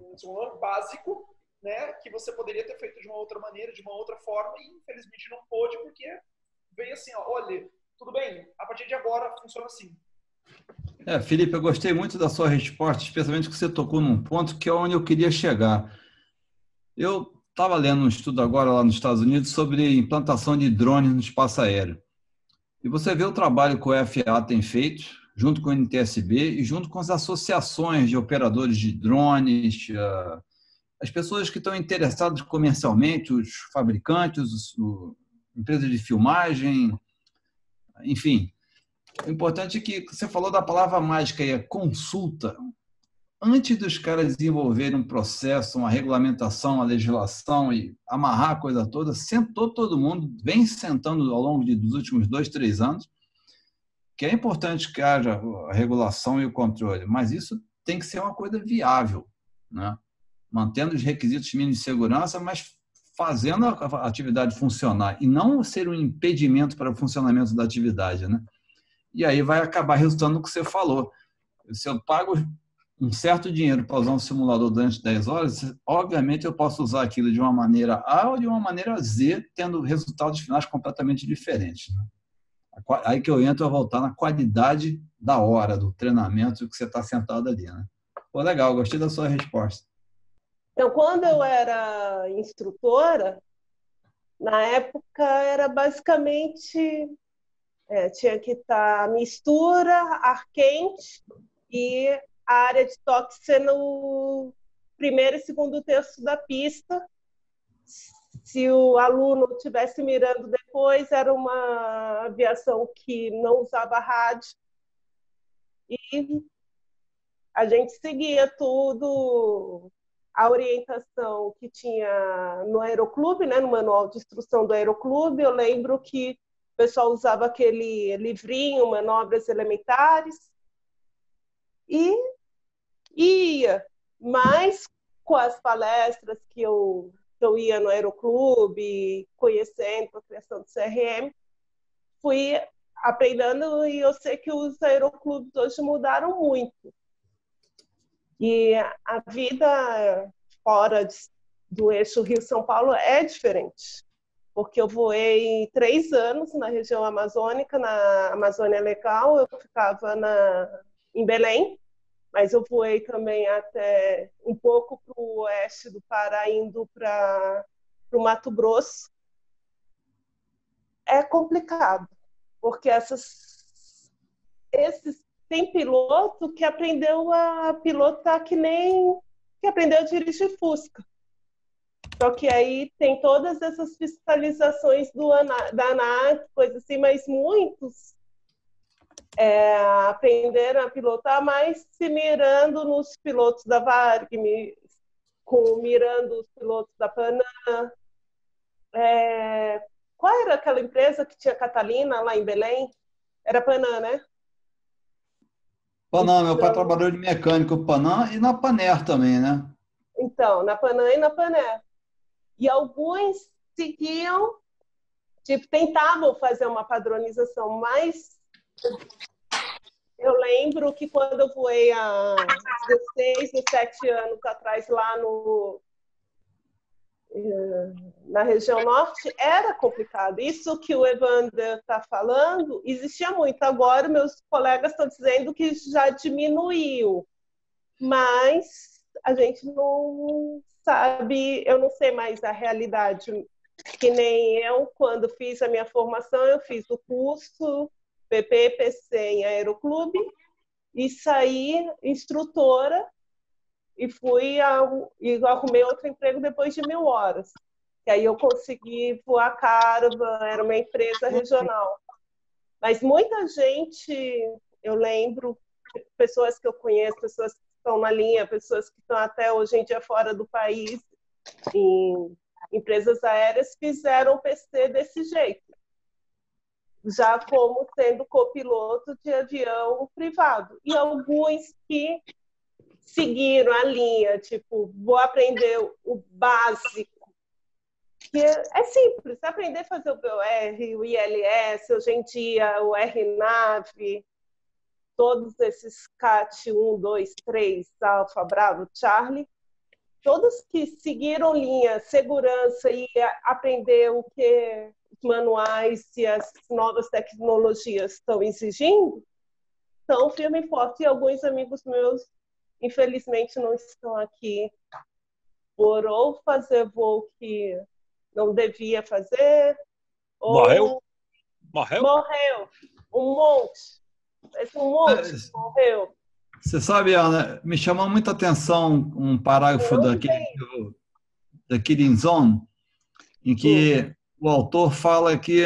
um simulador básico, né, que você poderia ter feito de uma outra maneira, de uma outra forma, e infelizmente não pôde, porque veio assim, ó, olha, tudo bem, a partir de agora funciona assim. É, Felipe, eu gostei muito da sua resposta, especialmente que você tocou num ponto que é onde eu queria chegar. Eu estava lendo um estudo agora lá nos Estados Unidos sobre implantação de drones no espaço aéreo. E você vê o trabalho que o FAA tem feito, junto com o NTSB e junto com as associações de operadores de drones, ah, as pessoas que estão interessadas comercialmente, os fabricantes, as empresas de filmagem, enfim. O importante é que você falou da palavra mágica aí, é consulta. Antes dos caras desenvolverem um processo, uma regulamentação, uma legislação e amarrar a coisa toda, sentou todo mundo, vem sentando ao longo de, dos últimos dois, três anos, que é importante que haja a regulação e o controle, mas isso tem que ser uma coisa viável, né? mantendo os requisitos mínimos de segurança, mas fazendo a atividade funcionar e não ser um impedimento para o funcionamento da atividade, né? E aí vai acabar resultando no que você falou. Se eu pago um certo dinheiro para usar um simulador durante 10 horas, obviamente eu posso usar aquilo de uma maneira A ou de uma maneira Z, tendo resultados finais completamente diferentes. Né? Aí que eu entro a voltar na qualidade da hora, do treinamento que você está sentado ali. Né? Pô, legal, gostei da sua resposta. Então, quando eu era instrutora, na época era basicamente é, tinha que estar tá mistura, ar quente e a área de toque ser no primeiro e segundo terço da pista. Se o aluno estivesse mirando depois, era uma aviação que não usava rádio. E a gente seguia tudo, a orientação que tinha no aeroclube, né, no manual de instrução do aeroclube. Eu lembro que o pessoal usava aquele livrinho, manobras elementares, e ia, mas com as palestras que eu, que eu ia no Aeroclube, conhecendo a criação do CRM, fui aprendendo e eu sei que os aeroclubes hoje mudaram muito. E a vida fora de, do eixo Rio-São Paulo é diferente, porque eu voei três anos na região amazônica, na Amazônia Legal, eu ficava na, em Belém, mas eu voei também até um pouco para o oeste do Pará, indo para o Mato Grosso. É complicado, porque essas, esses tem piloto que aprendeu a pilotar que nem que aprendeu a dirigir Fusca. Só que aí tem todas essas fiscalizações do da ANAC, coisa assim, mas muitos é, aprenderam a pilotar, mas se mirando nos pilotos da Varg, com, mirando os pilotos da Panam. É, qual era aquela empresa que tinha Catalina lá em Belém? Era Panam, né? Panam, meu pai trabalhou de mecânico Panam e na Paner também, né? Então, na Panam e na Paner. E alguns seguiam, tipo, tentavam fazer uma padronização, mas eu lembro que quando eu voei há 16, 17 anos atrás lá no, na região norte era complicado. Isso que o Evander está falando existia muito. Agora, meus colegas estão dizendo que já diminuiu, mas a gente não sabe, eu não sei mais a realidade. Que nem eu, quando fiz a minha formação, eu fiz o curso PPPC em Aeroclube e saí instrutora e fui ao, e arrumei outro emprego depois de mil horas. E aí eu consegui voar Caravan, era uma empresa regional. Mas muita gente, eu lembro, pessoas que eu conheço, pessoas que estão na linha, pessoas que estão até hoje em dia fora do país, em empresas aéreas, fizeram PC desse jeito. Já como sendo copiloto de avião privado. E alguns que seguiram a linha, tipo, vou aprender o básico. Que é simples, aprender a fazer o BOR, o ILS, hoje em dia o RNAV, todos esses CAT 1, 2, 3, Alfa, Bravo, Charlie, todos que seguiram linha segurança e aprender o que manuais e as novas tecnologias estão exigindo, estão firme e forte. E alguns amigos meus, infelizmente, não estão aqui por ou fazer voo que não devia fazer, ou Morreu? Morreu? morreu. Um monte. Esse um monte É, morreu. Você sabe, Ana, me chamou muita atenção um parágrafo Eu daquele, daquele Inzon, em que o autor fala que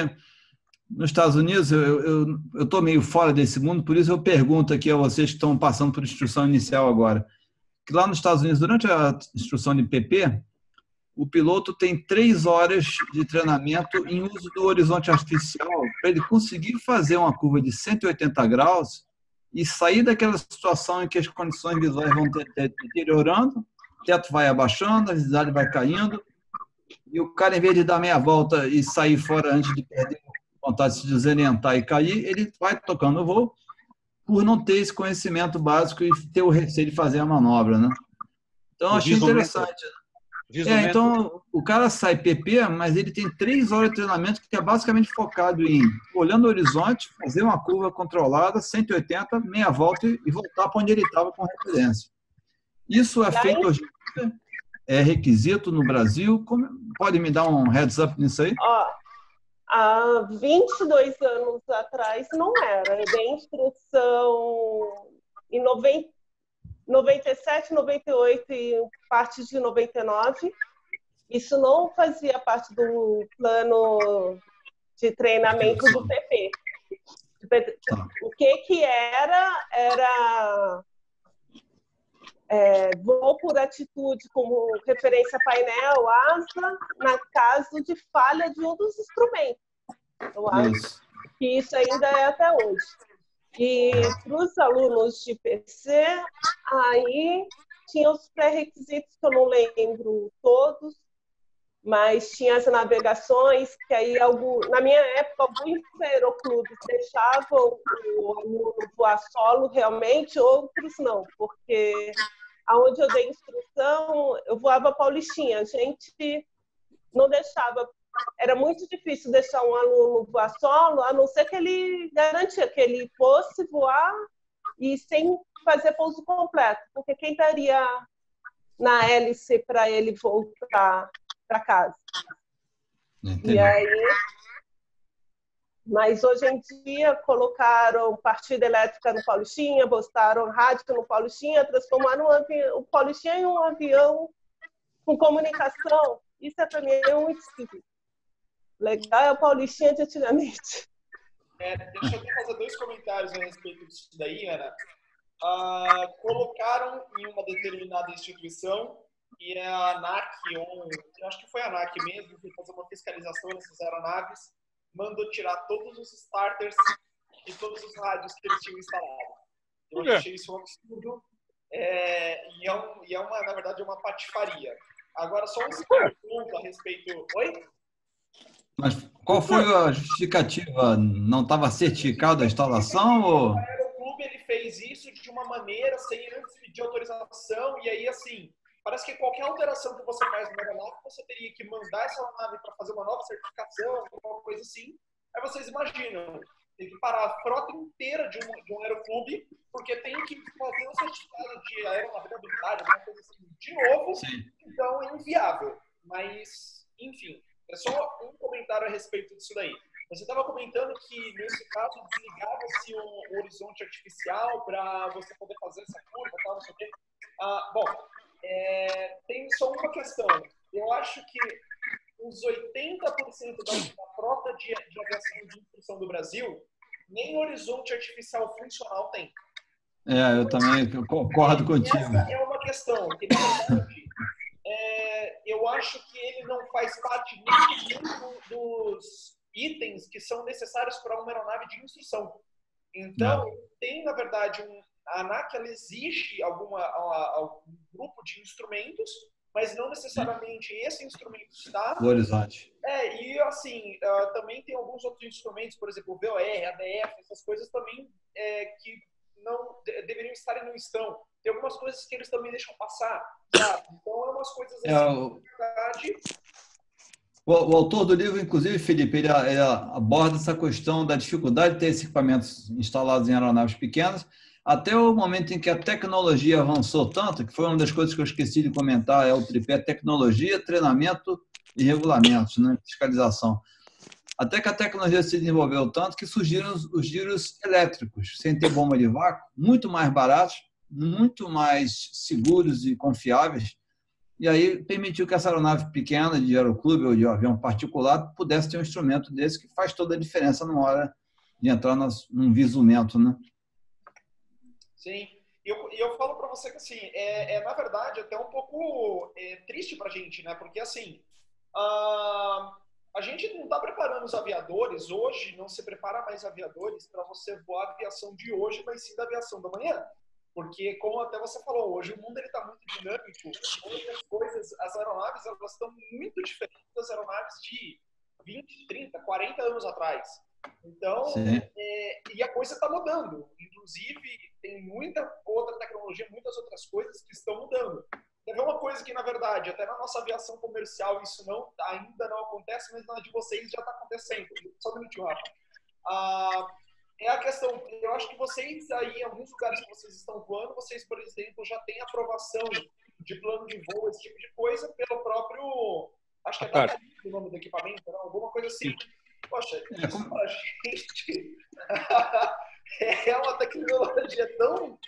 nos Estados Unidos, eu estou meio fora desse mundo, por isso eu pergunto aqui a vocês que estão passando por instrução inicial agora, que lá nos Estados Unidos, durante a instrução de PP, o piloto tem três horas de treinamento em uso do horizonte artificial para ele conseguir fazer uma curva de 180 graus e sair daquela situação em que as condições visuais vão te- te- deteriorando, o teto vai abaixando, a visibilidade vai caindo, e o cara, em vez de dar meia volta e sair fora antes de perder vontade de se desorientar e cair, ele vai tocando o voo por não ter esse conhecimento básico e ter o receio de fazer a manobra, né? Então, achei interessante. É, então o cara sai PP, mas ele tem três horas de treinamento que é basicamente focado em olhando o horizonte, fazer uma curva controlada, 180, meia volta e voltar para onde ele estava com referência. Isso é feito hoje em dia? É requisito no Brasil? Como- pode me dar um heads up nisso aí? Ó, há 22 anos atrás não era. Eu dei instrução em 90, 97, 98 e parte de 99. Isso não fazia parte do plano de treinamento do PP. O que que era? Era é, voo por atitude como referência painel, asa, na caso de falha de um dos instrumentos. Eu acho Isso. que isso ainda é até hoje. E para os alunos de PC, aí tinha os pré-requisitos que eu não lembro todos, mas tinha as navegações, que aí, algum, na minha época, alguns aeroclubes deixavam o aluno voar solo realmente, outros não, porque aonde eu dei instrução, eu voava paulistinha, a gente não deixava era muito difícil deixar um aluno voar solo, a não ser que ele garantia que ele fosse voar e sem fazer pouso completo, porque quem daria na hélice para ele voltar para casa? Entendi. E aí, mas hoje em dia colocaram partida elétrica no Paulistinha, botaram rádio no Paulistinha, transformaram o Paulistinha em um avião com comunicação. Isso é para mim é muito esquisito. Legal é o Paulistinha de antigamente. É, deixa eu fazer dois comentários a respeito disso daí, Ana. Ah, colocaram em uma determinada instituição e a ANAC, ou, eu acho que foi a ANAC mesmo, que fazer uma fiscalização nessas aeronaves, mandou tirar todos os starters e todos os rádios que eles tinham instalado. Eu quê? achei isso um absurdo. É, e, é um, e é uma, na verdade, uma patifaria. Agora, só um segundo ponto a respeito. Oi? Mas qual foi a justificativa? Não estava certificado a instalação? Ou... o aeroclube ele fez isso de uma maneira sem antes pedir autorização e aí assim parece que qualquer alteração que você faz na aeronave você teria que mandar essa aeronave para fazer uma nova certificação alguma coisa assim aí vocês imaginam tem que parar a frota inteira de um, de um aeroclube porque tem que fazer um certificado de aeronavegabilidade alguma coisa assim de novo Sim. então é inviável mas enfim é só um comentário a respeito disso daí você estava comentando que, nesse caso, desligava-se o, horizonte artificial para você poder fazer essa curva, tal, não sei o quê. Ah, bom, é, tem só uma questão. Eu acho que os 80% da, da frota de, de aviação de instrução do Brasil, nem horizonte artificial funcional tem. É, eu também concordo contigo. Essa é uma questão que, na verdade, é, eu acho que ele não faz parte nem do- dos itens que são necessários para uma aeronave de instrução. Então, tem, na verdade, um, a ANAC ela exige alguma, a- algum grupo de instrumentos, mas não necessariamente esse instrumento está. Do horizonte. É, e assim, ah, também tem alguns outros instrumentos, por exemplo, o VOR, ADF, essas coisas também é, que não de- deveriam estar e não estão. Tem algumas coisas que eles também deixam passar, sabe? Então, é umas coisas É, assim, o- na verdade, O, o, autor do livro, inclusive, Felipe, ele, ele, aborda essa questão da dificuldade de ter esses equipamentos instalados em aeronaves pequenas, até o momento em que a tecnologia avançou tanto, que foi uma das coisas que eu esqueci de comentar, é o tripé tecnologia, treinamento e regulamentos, né? fiscalização. Até que a tecnologia se desenvolveu tanto que surgiram os, os giros elétricos, sem ter bomba de vácuo, muito mais baratos, muito mais seguros e confiáveis, e aí permitiu que essa aeronave pequena de aeroclube ou de avião particular pudesse ter um instrumento desse que faz toda a diferença na hora de entrar num visumento, né? Sim. E eu, eu falo para você que, assim, é, é, na verdade até um pouco é, triste para a gente, né? Porque, assim, a, a gente não está preparando os aviadores hoje, não se prepara mais aviadores para você voar a aviação de hoje, mas sim da aviação da manhã. Porque, como até você falou, hoje o mundo está muito dinâmico, hoje as coisas, as aeronaves, elas estão muito diferentes das aeronaves de 20, 30, 40 anos atrás. Então, é, e a coisa está mudando. Inclusive, tem muita outra tecnologia, muitas outras coisas que estão mudando. Ver uma coisa que, na verdade, até na nossa aviação comercial isso não ainda não acontece, mas na de vocês já está acontecendo. Só um minutinho, Rafa. Ah, é a questão, eu acho que vocês aí, em alguns lugares que vocês estão voando, vocês, por exemplo, já têm aprovação de plano de voo, esse tipo de coisa, pelo próprio, acho que é o nome do equipamento, não? alguma coisa assim. Sim. Poxa, é isso pra gente é uma tecnologia tão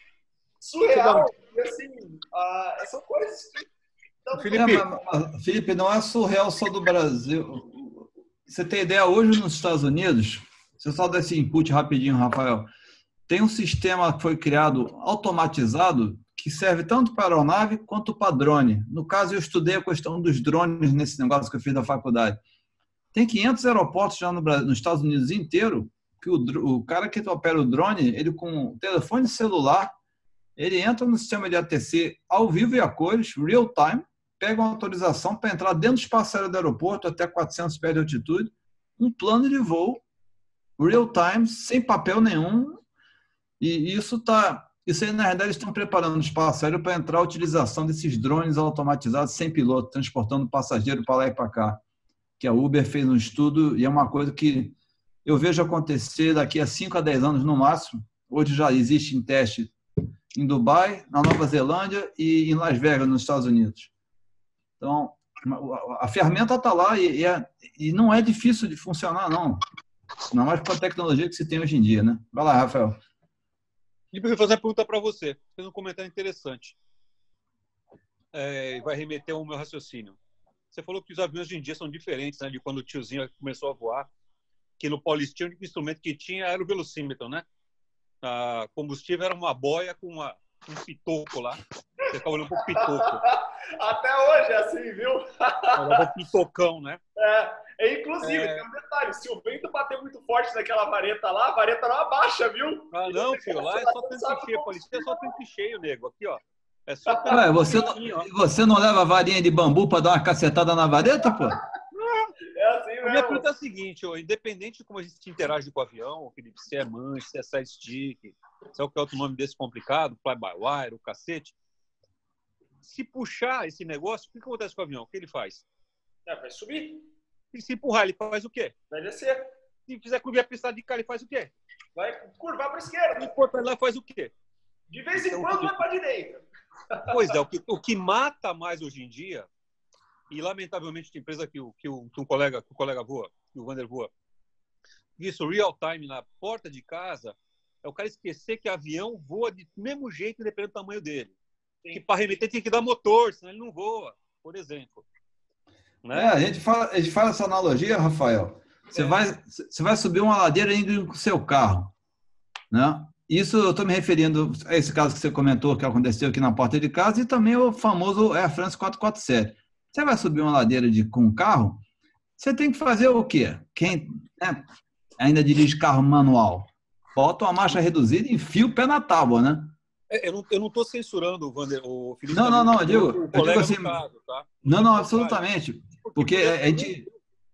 surreal, e assim, uh, são coisas que... Felipe, é, Felipe, não é surreal só do Brasil. Você tem ideia, hoje nos Estados Unidos, você só dá esse input rapidinho, Rafael. Tem um sistema que foi criado automatizado que serve tanto para aeronave quanto para drone. No caso, eu estudei a questão dos drones nesse negócio que eu fiz da faculdade. Tem 500 aeroportos já no Brasil, nos Estados Unidos inteiro que o, o cara que opera o drone, ele com telefone celular, ele entra no sistema de ATC ao vivo e a cores, real time, pega uma autorização para entrar dentro do espaço aéreo do aeroporto até 400 pés de altitude, um plano de voo real time, sem papel nenhum. E isso está. Isso aí, na verdade, estão preparando o espaço aéreo para entrar a utilização desses drones automatizados sem piloto, transportando passageiro para lá e para cá. Que a Uber fez um estudo e é uma coisa que eu vejo acontecer daqui a 5 a 10 anos no máximo. Hoje já existe em teste em Dubai, na Nova Zelândia e em Las Vegas, nos Estados Unidos. Então, a ferramenta está lá e, e, é, e não é difícil de funcionar, não. Não mais com a tecnologia que se tem hoje em dia, né? Vai lá, Rafael. Felipe, eu fazer uma pergunta para você. Fez um comentário interessante. É, vai remeter ao meu raciocínio. Você falou que os aviões hoje em dia são diferentes né, de quando o tiozinho começou a voar. Que no Paulistinho, o único instrumento que tinha era o velocímetro, né? A combustível era uma boia com uma, um pitoco lá. Você ficava olhando pro pitoco. Até hoje é assim, viu? Era um pitocão, né? É. É, inclusive, é... tem um detalhe: se o vento bater muito forte naquela vareta lá, a vareta não abaixa, viu? Ah, não, filho, lá é só tanque cheio, polícia é só tanque cheio, nego. Aqui, ó. É só Ué, você, não, você não leva varinha de bambu para dar uma cacetada na vareta, pô? É assim mesmo. A minha pergunta é a seguinte, ó, independente de como a gente interage com o avião, Felipe, se é manche, se é stick, se é o que é outro nome desse complicado, fly-by-wire, o cacete, se puxar esse negócio, o que acontece com o avião? O que ele faz? É, vai subir. E se empurrar, ele faz o quê? Vai descer. Se fizer curva a pista de cá, ele faz o quê? Vai curvar para a esquerda. E for para lá, faz o quê? De vez em então, quando vai para a direita. Pois é, o que, o que mata mais hoje em dia, e lamentavelmente tem empresa que o, que o, que um colega, que o colega voa, que o Vander voa, isso real time na porta de casa, é o cara esquecer que avião voa do mesmo jeito, dependendo do tamanho dele. Sim. Que para remeter tem que dar motor, senão ele não voa, por exemplo. Né? É, a, gente fala, a gente fala essa analogia, Rafael. Você, é. vai, você vai subir uma ladeira indo com o seu carro. Né? Isso eu estou me referindo a esse caso que você comentou que aconteceu aqui na porta de casa e também o famoso Air France 447. Você vai subir uma ladeira de, com um carro, você tem que fazer o quê? Quem né, ainda dirige carro manual? Bota uma marcha reduzida e enfia o pé na tábua, né? É, eu não, eu não tô censurando o, Vander, o Felipe. Não, não, não, eu digo, eu digo assim. Caso, tá? Não, não, absolutamente. Porque a gente.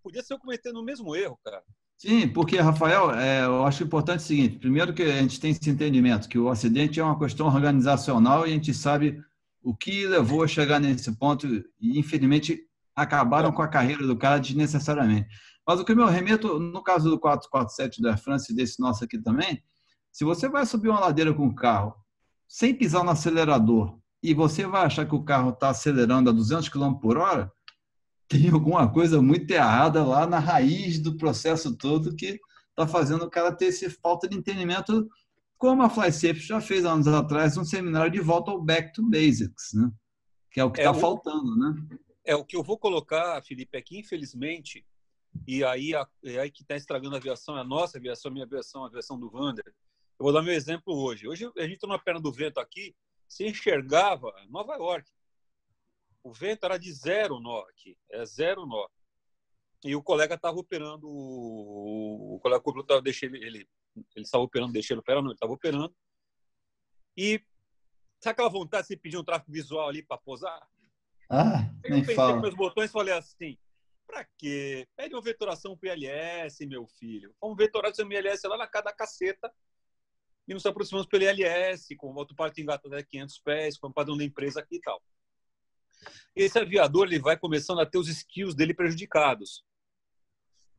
Podia ser eu cometendo o mesmo erro, cara. Sim, porque, Rafael, é, eu acho importante o seguinte: primeiro, que a gente tem esse entendimento, que o acidente é uma questão organizacional e a gente sabe o que levou a chegar nesse ponto, e infelizmente acabaram com a carreira do cara desnecessariamente. Mas o que eu me remeto, no caso do 447 da França e desse nosso aqui também, se você vai subir uma ladeira com o carro sem pisar no acelerador e você vai achar que o carro está acelerando a 200 km por hora, tem alguma coisa muito errada lá na raiz do processo todo que está fazendo o cara ter esse falta de entendimento, como a FlySafe já fez anos atrás um seminário de volta ao Back to Basics, né? que é o que está é faltando. Né? É o que eu vou colocar, Felipe, é que infelizmente, e aí, a, é aí que está estragando a aviação, é a nossa aviação, a minha aviação, a aviação do Wander. Eu vou dar meu exemplo hoje. Hoje a gente está na perna do vento aqui, se enxergava Nova York. O vento era de zero nó aqui, é zero nó. E o colega estava operando, o colega estava deixando ele, ele estava operando, deixando ele operar, não, ele estava operando. E sabe aquela vontade de você pedir um tráfego visual ali para posar? Ah, eu nem pensei fala. nos meus botões e falei assim, para quê? Pede uma vetoração para ILS, meu filho. Vamos vetorar seu ILS lá na cada caceta e nos aproximamos pelo ILS, com o parte engata até 500 pés, com o padrão da empresa aqui e tal. Esse aviador ele vai começando a ter os skills dele prejudicados.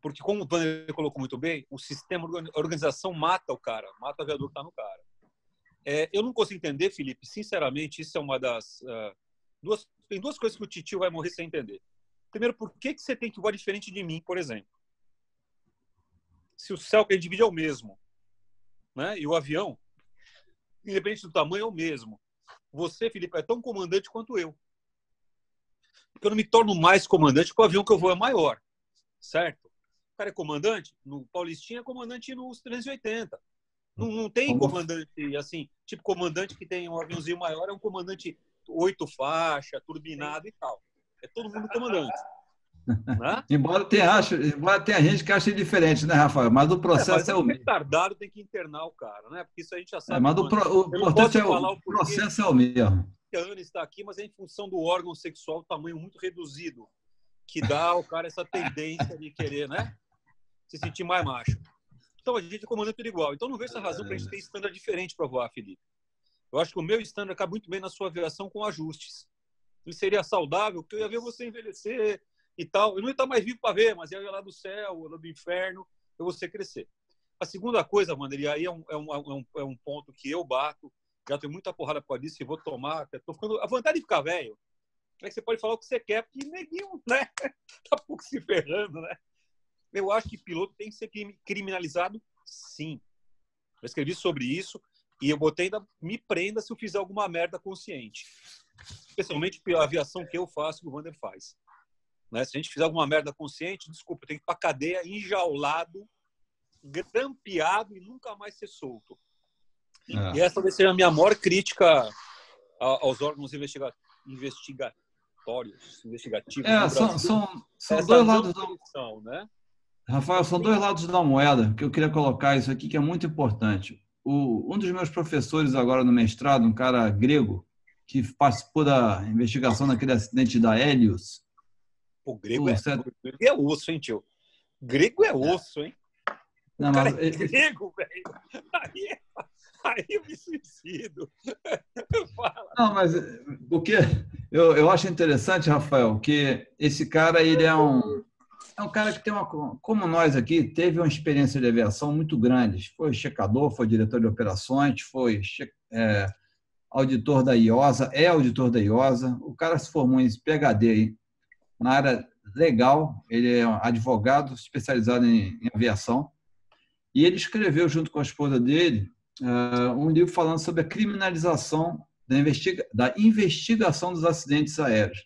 Porque, como o Banner colocou muito bem, o sistema, a organização mata o cara, mata o aviador que está no cara. É, eu não consigo entender, Felipe, sinceramente, isso é uma das. Uh, duas, tem duas coisas que o titio vai morrer sem entender. Primeiro, por que, que você tem que voar diferente de mim, por exemplo? Se o céu que a gente divide é o mesmo, né? e o avião, independente do tamanho, é o mesmo. Você, Felipe, é tão comandante quanto eu. Porque eu não me torno mais comandante porque o avião que eu vou é maior, certo? Cara é comandante, no Paulistinha é comandante nos 380. Não, não tem comandante assim, tipo comandante que tem um aviãozinho maior, é um comandante oito faixa, turbinado e tal. É todo mundo comandante. Né? embora, tenha, acho, embora tenha gente que acha diferente, né, Rafael? Mas o processo é, é o mesmo. retardado tem que internar o cara, né? Porque isso a gente já sabe. É, mas o, pro, o importante é o, o processo é o mesmo. A Ana está aqui, mas é em função do órgão sexual, tamanho muito reduzido, que dá ao cara essa tendência de querer, né? Se sentir mais macho. Então a gente comanda tudo igual. Então não vejo essa razão para a gente ter standard diferente para voar, Felipe. Eu acho que o meu standard cabe muito bem na sua aviação com ajustes. Ele seria saudável, porque eu ia ver você envelhecer e tal. Eu não ia estar mais vivo para ver, mas ia lá do céu, lá do inferno, eu você crescer. A segunda coisa, Wander, e aí é um, é, um, é, um, é um ponto que eu bato, já tenho muita porrada por disso e vou tomar. Tô ficando... A vontade de ficar velho é que você pode falar o que você quer, porque neguinho, né? Tá pouco se ferrando, né? Eu acho que piloto tem que ser criminalizado, sim. Eu escrevi sobre isso e eu botei ainda me prenda se eu fizer alguma merda consciente. Especialmente pela aviação que eu faço, que o Wander faz. Né? Se a gente fizer alguma merda consciente, desculpa, tem que ir pra cadeia enjaulado, grampeado e nunca mais ser solto. É. E essa vai ser a minha maior crítica aos órgãos investiga investigatórios, investigativos. É, são, são, são dois lados da né? Rafael, são dois lados da moeda que eu queria colocar isso aqui que é muito importante. O, um dos meus professores agora no mestrado, um cara grego, que participou da investigação daquele acidente da Helios. O grego, é, certo... grego é osso, hein, tio? Grego é osso, hein? O Não, cara mas... é grego, velho. Aí, aí eu me suicido. Não, mas o que eu, eu acho interessante, Rafael, que esse cara ele é um é um cara que tem uma, como nós aqui, teve uma experiência de aviação muito grande. Foi checador, foi diretor de operações, foi é, auditor da IOSA, é auditor da IOSA. O cara se formou em PhD na área legal, ele é um advogado especializado em, em aviação. E ele escreveu, junto com a esposa dele, uh, um livro falando sobre a criminalização da, investiga da investigação dos acidentes aéreos.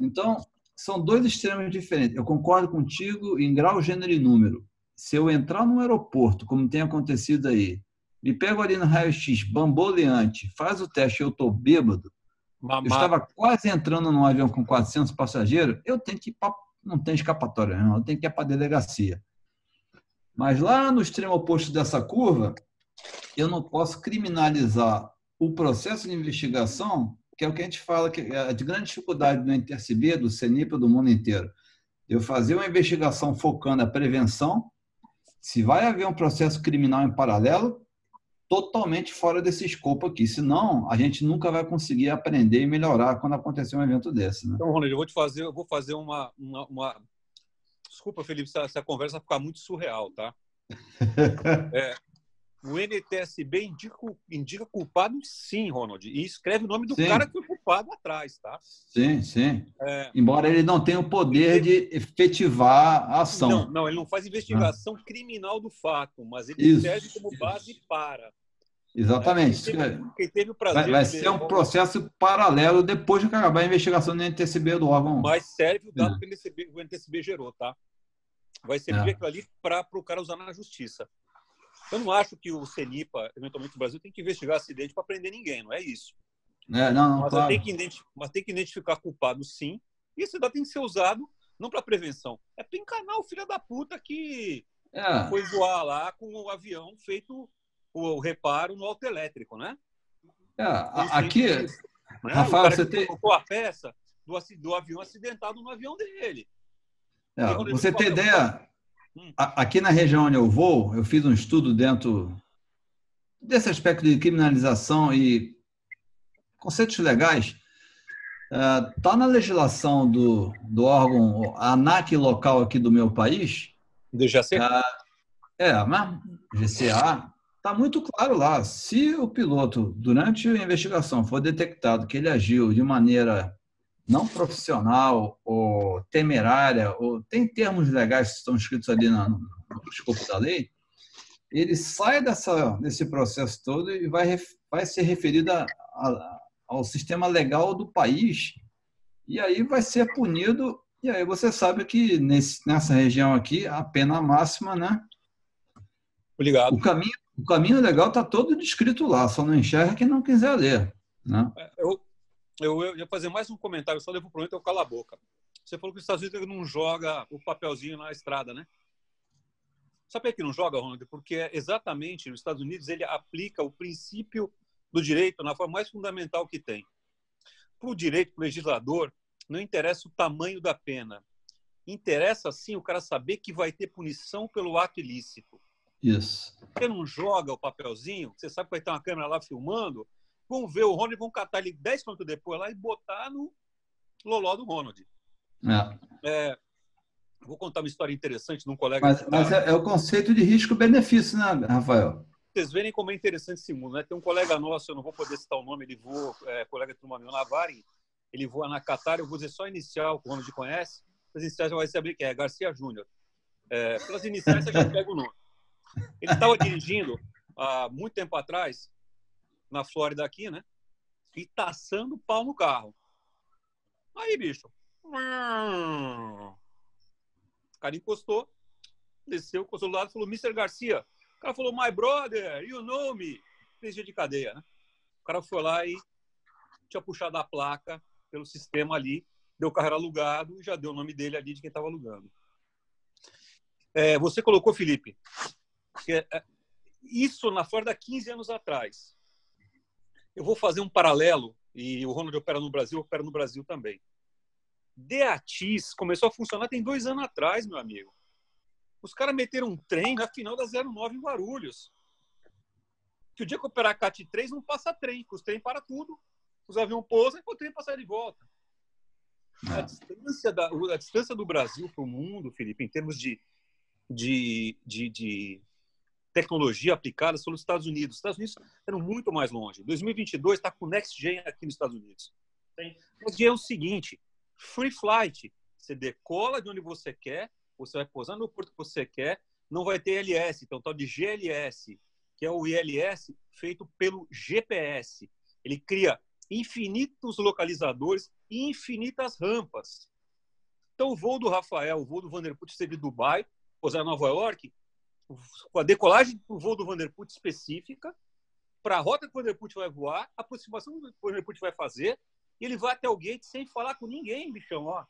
Então, são dois extremos diferentes. Eu concordo contigo em grau, gênero e número. Se eu entrar num aeroporto, como tem acontecido aí, me pego ali no raio-x, bamboleante, faz o teste eu estou bêbado, Mamá. eu estava quase entrando num avião com 400 passageiros, eu tenho que ir pra, não tem escapatória, não, eu tenho que ir para a delegacia. Mas lá no extremo oposto dessa curva, eu não posso criminalizar o processo de investigação que é o que a gente fala que é a grande dificuldade do InterCB, do CENIPA, do mundo inteiro. Eu fazer uma investigação focando a prevenção, se vai haver um processo criminal em paralelo, totalmente fora desse escopo aqui. Senão, a gente nunca vai conseguir aprender e melhorar quando acontecer um evento desse. Né? Então, Ronald, eu vou te fazer, eu vou fazer uma, uma, uma... Desculpa, Felipe, se a, conversa ficar muito surreal, tá? é, o NTSB indica, indica culpado sim, Ronald. E escreve o nome do sim. cara que foi culpado atrás, tá? Sim, sim. É... Embora ele não tenha o poder ele... de efetivar a ação. Não, não, ele não faz investigação ah. criminal do fato, mas ele Isso. serve como base para. Exatamente. É, quem teve, quem teve o prazer vai, vai ser um processo paralelo depois de acabar a investigação do NTSB do órgão. Mas serve o dado é. que o NTSB, o NTSB gerou, tá? Vai servir é. aquilo ali para o cara usar na justiça. Eu não acho que o CENIPA, eventualmente o Brasil, tem que investigar acidente para prender ninguém, não é isso. É, não, mas, claro. tem que mas tem que identificar culpado, sim. E esse dado tem que ser usado não para prevenção, é para encanar o filho da puta que é. foi voar lá com o avião feito o reparo no auto elétrico, né? É, aqui, né? Rafael, você tem colocou a peça do, do avião acidentado no avião dele. É, você tem ideia? Aqui na região onde eu vou, eu fiz um estudo dentro desse aspecto de criminalização e conceitos legais. Está é, na legislação do, do órgão ANAC local aqui do meu país. Do GC? É, é mas GCA. Está muito claro lá. Se o piloto, durante a investigação, for detectado que ele agiu de maneira não profissional ou temerária, ou tem termos legais que estão escritos ali no, no escopo da lei, ele sai dessa, desse processo todo e vai, vai ser referido a, a, ao sistema legal do país, e aí vai ser punido, e aí você sabe que nesse, nessa região aqui, a pena máxima, né? Obrigado. O caminho, o caminho legal está todo descrito lá, só não enxerga quem não quiser ler. Né? É, eu, eu, ia fazer mais um comentário, só devo pronto, eu cala a boca. Você falou que os Estados Unidos não joga o papelzinho na estrada, né? Sabe por que não joga, Ronald? Porque é exatamente nos Estados Unidos ele aplica o princípio do direito na forma mais fundamental que tem. Para o direito, para o legislador, não interessa o tamanho da pena. Interessa, sim, o cara saber que vai ter punição pelo ato ilícito. Isso. Você não joga o papelzinho, você sabe que vai ter uma câmera lá filmando, vão ver o Ronald, vão catar ele 10 minutos depois lá e botar no loló do Ronald. É. É, vou contar uma história interessante de um colega. Mas, mas é, é, o conceito de risco-benefício, né, Rafael? Vocês verem como é interessante esse mundo, né? Tem um colega nosso, eu não vou poder citar o nome, ele voa, é, colega do meu Navari, ele voa na Qatar, eu vou dizer só inicial, que o Ronald conhece, as iniciais já vai saber que é, Garcia Júnior. É, pelas iniciais você já pega o nome. Ele estava dirigindo há muito tempo atrás na Flórida aqui, né? E taçando pau no carro. Aí, bicho. O cara encostou, desceu, encostou do lado e falou, Mr. Garcia. O cara falou, my brother, you know me. Três dias de cadeia, né? O cara foi lá e tinha puxado a placa pelo sistema ali, deu o carro era alugado e já deu o nome dele ali de quem estava alugando. É, você colocou, Felipe, que é, isso na Flórida 15 anos atrás. Eu vou fazer um paralelo, e o Ronald opera no Brasil, opera no Brasil também. Deatis começou a funcionar tem dois anos atrás, meu amigo. Os caras meteram um trem na final da 09 em Guarulhos. Que o dia que operar a CAT 3 não passa trem, que os trem para tudo. Os aviões pousam e o trem passa de volta. A é. distância, da, a distância do Brasil para o mundo, Felipe, em termos de, de, de, de tecnologia aplicada são os Estados Unidos. Os Estados Unidos eram muito mais longe. 2022 está com o Next Gen aqui nos Estados Unidos. Next Gen é o seguinte: free flight. Você decola de onde você quer, você vai pousar no porto que você quer, não vai ter LS, então tal de GLS, que é o ILS feito pelo GPS. Ele cria infinitos localizadores e infinitas rampas. Então, o voo do Rafael, o voo do Vanderput ser de Dubai, pousar em Nova York, com a decolagem do voo do Vanderput específica, para a rota que o Vanderput vai voar, a aproximação que o Vanderput vai fazer, e ele vai até o gate sem falar com ninguém, bichão, ó.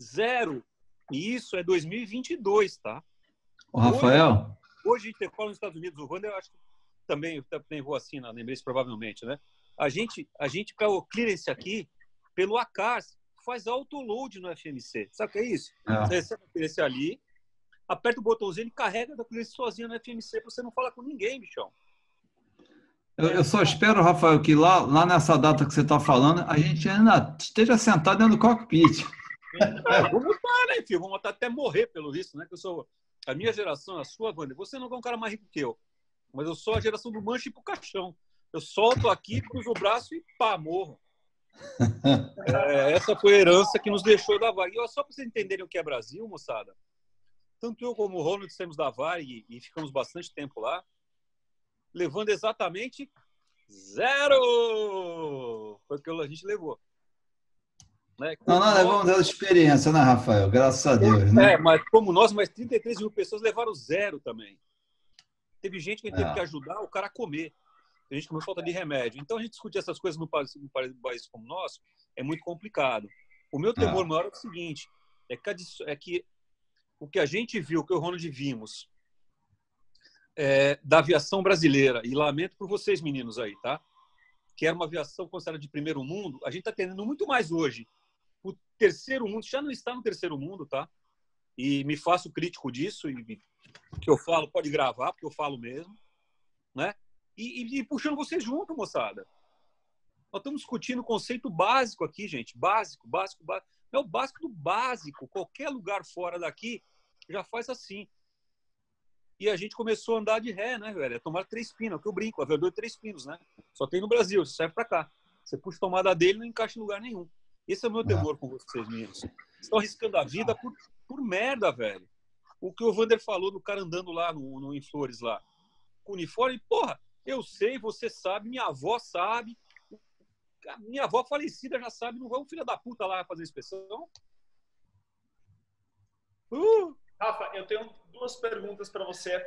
Zero. E isso é 2022, tá? O Rafael? Hoje, hoje a gente decola nos Estados Unidos, o Vander, eu acho que também, também voa assim na Emirates, provavelmente, né? A gente, a gente para o clearance aqui, pelo ACARS, faz autoload no FMC. Sabe o que é isso? É. Você recebe clearance ali, aperta o botãozinho e carrega da polícia sozinho no FMC pra você não falar com ninguém, bichão. Eu, eu só espero, Rafael, que lá, lá nessa data que você está falando, a gente ainda esteja sentado dentro do cockpit. É, vamos estar, né, filho? Vamos estar até morrer pelo visto, né? Que eu sou a minha geração, a sua, Wander. Você não é um cara mais rico que eu, mas eu sou a geração do manche pro caixão. Eu solto aqui, cruzo o braço e pá, morro. É, essa foi a herança que nos deixou da VAR. E ó, só para vocês entenderem o que é Brasil, moçada, tanto eu como o Ronald saímos da VAR e, e ficamos bastante tempo lá, levando exatamente zero! Foi o que a gente levou. Né? Não, não levamos zero experiência, né, Rafael? Graças a Deus. Né? É, mas como nós, mais 33 mil pessoas levaram zero também. Teve gente que teve é. que ajudar o cara a comer. Tem gente que não falta de remédio. Então, a gente discutir essas coisas no país, no país como o nosso é muito complicado. O meu temor é. maior é o seguinte: é que, é que o que a gente viu, o que o Ronald vimos, é, da aviação brasileira, e lamento por vocês, meninos aí, tá? Que era uma aviação considerada de primeiro mundo, a gente está tendo muito mais hoje. O terceiro mundo já não está no terceiro mundo, tá? E me faço crítico disso, e que eu falo, pode gravar, porque eu falo mesmo, né? E, e, e puxando vocês junto, moçada. Nós estamos discutindo o conceito básico aqui, gente. Básico, básico, básico. É o básico do básico. Qualquer lugar fora daqui já faz assim. E a gente começou a andar de ré, né, velho? É tomar três pinos, é o que eu brinco. Aviador de três pinos, né? Só tem no Brasil, serve para cá. Você puxa a tomada dele não encaixa em lugar nenhum. Esse é o meu temor com vocês, meninos. Estão arriscando a vida por, por merda, velho. O que o Vander falou do cara andando lá no, no, em Flores lá, com uniforme, porra, eu sei, você sabe, minha avó sabe. Minha avó falecida já sabe, não vai um filho da puta lá fazer inspeção? Uh! Rafa, eu tenho duas perguntas para você,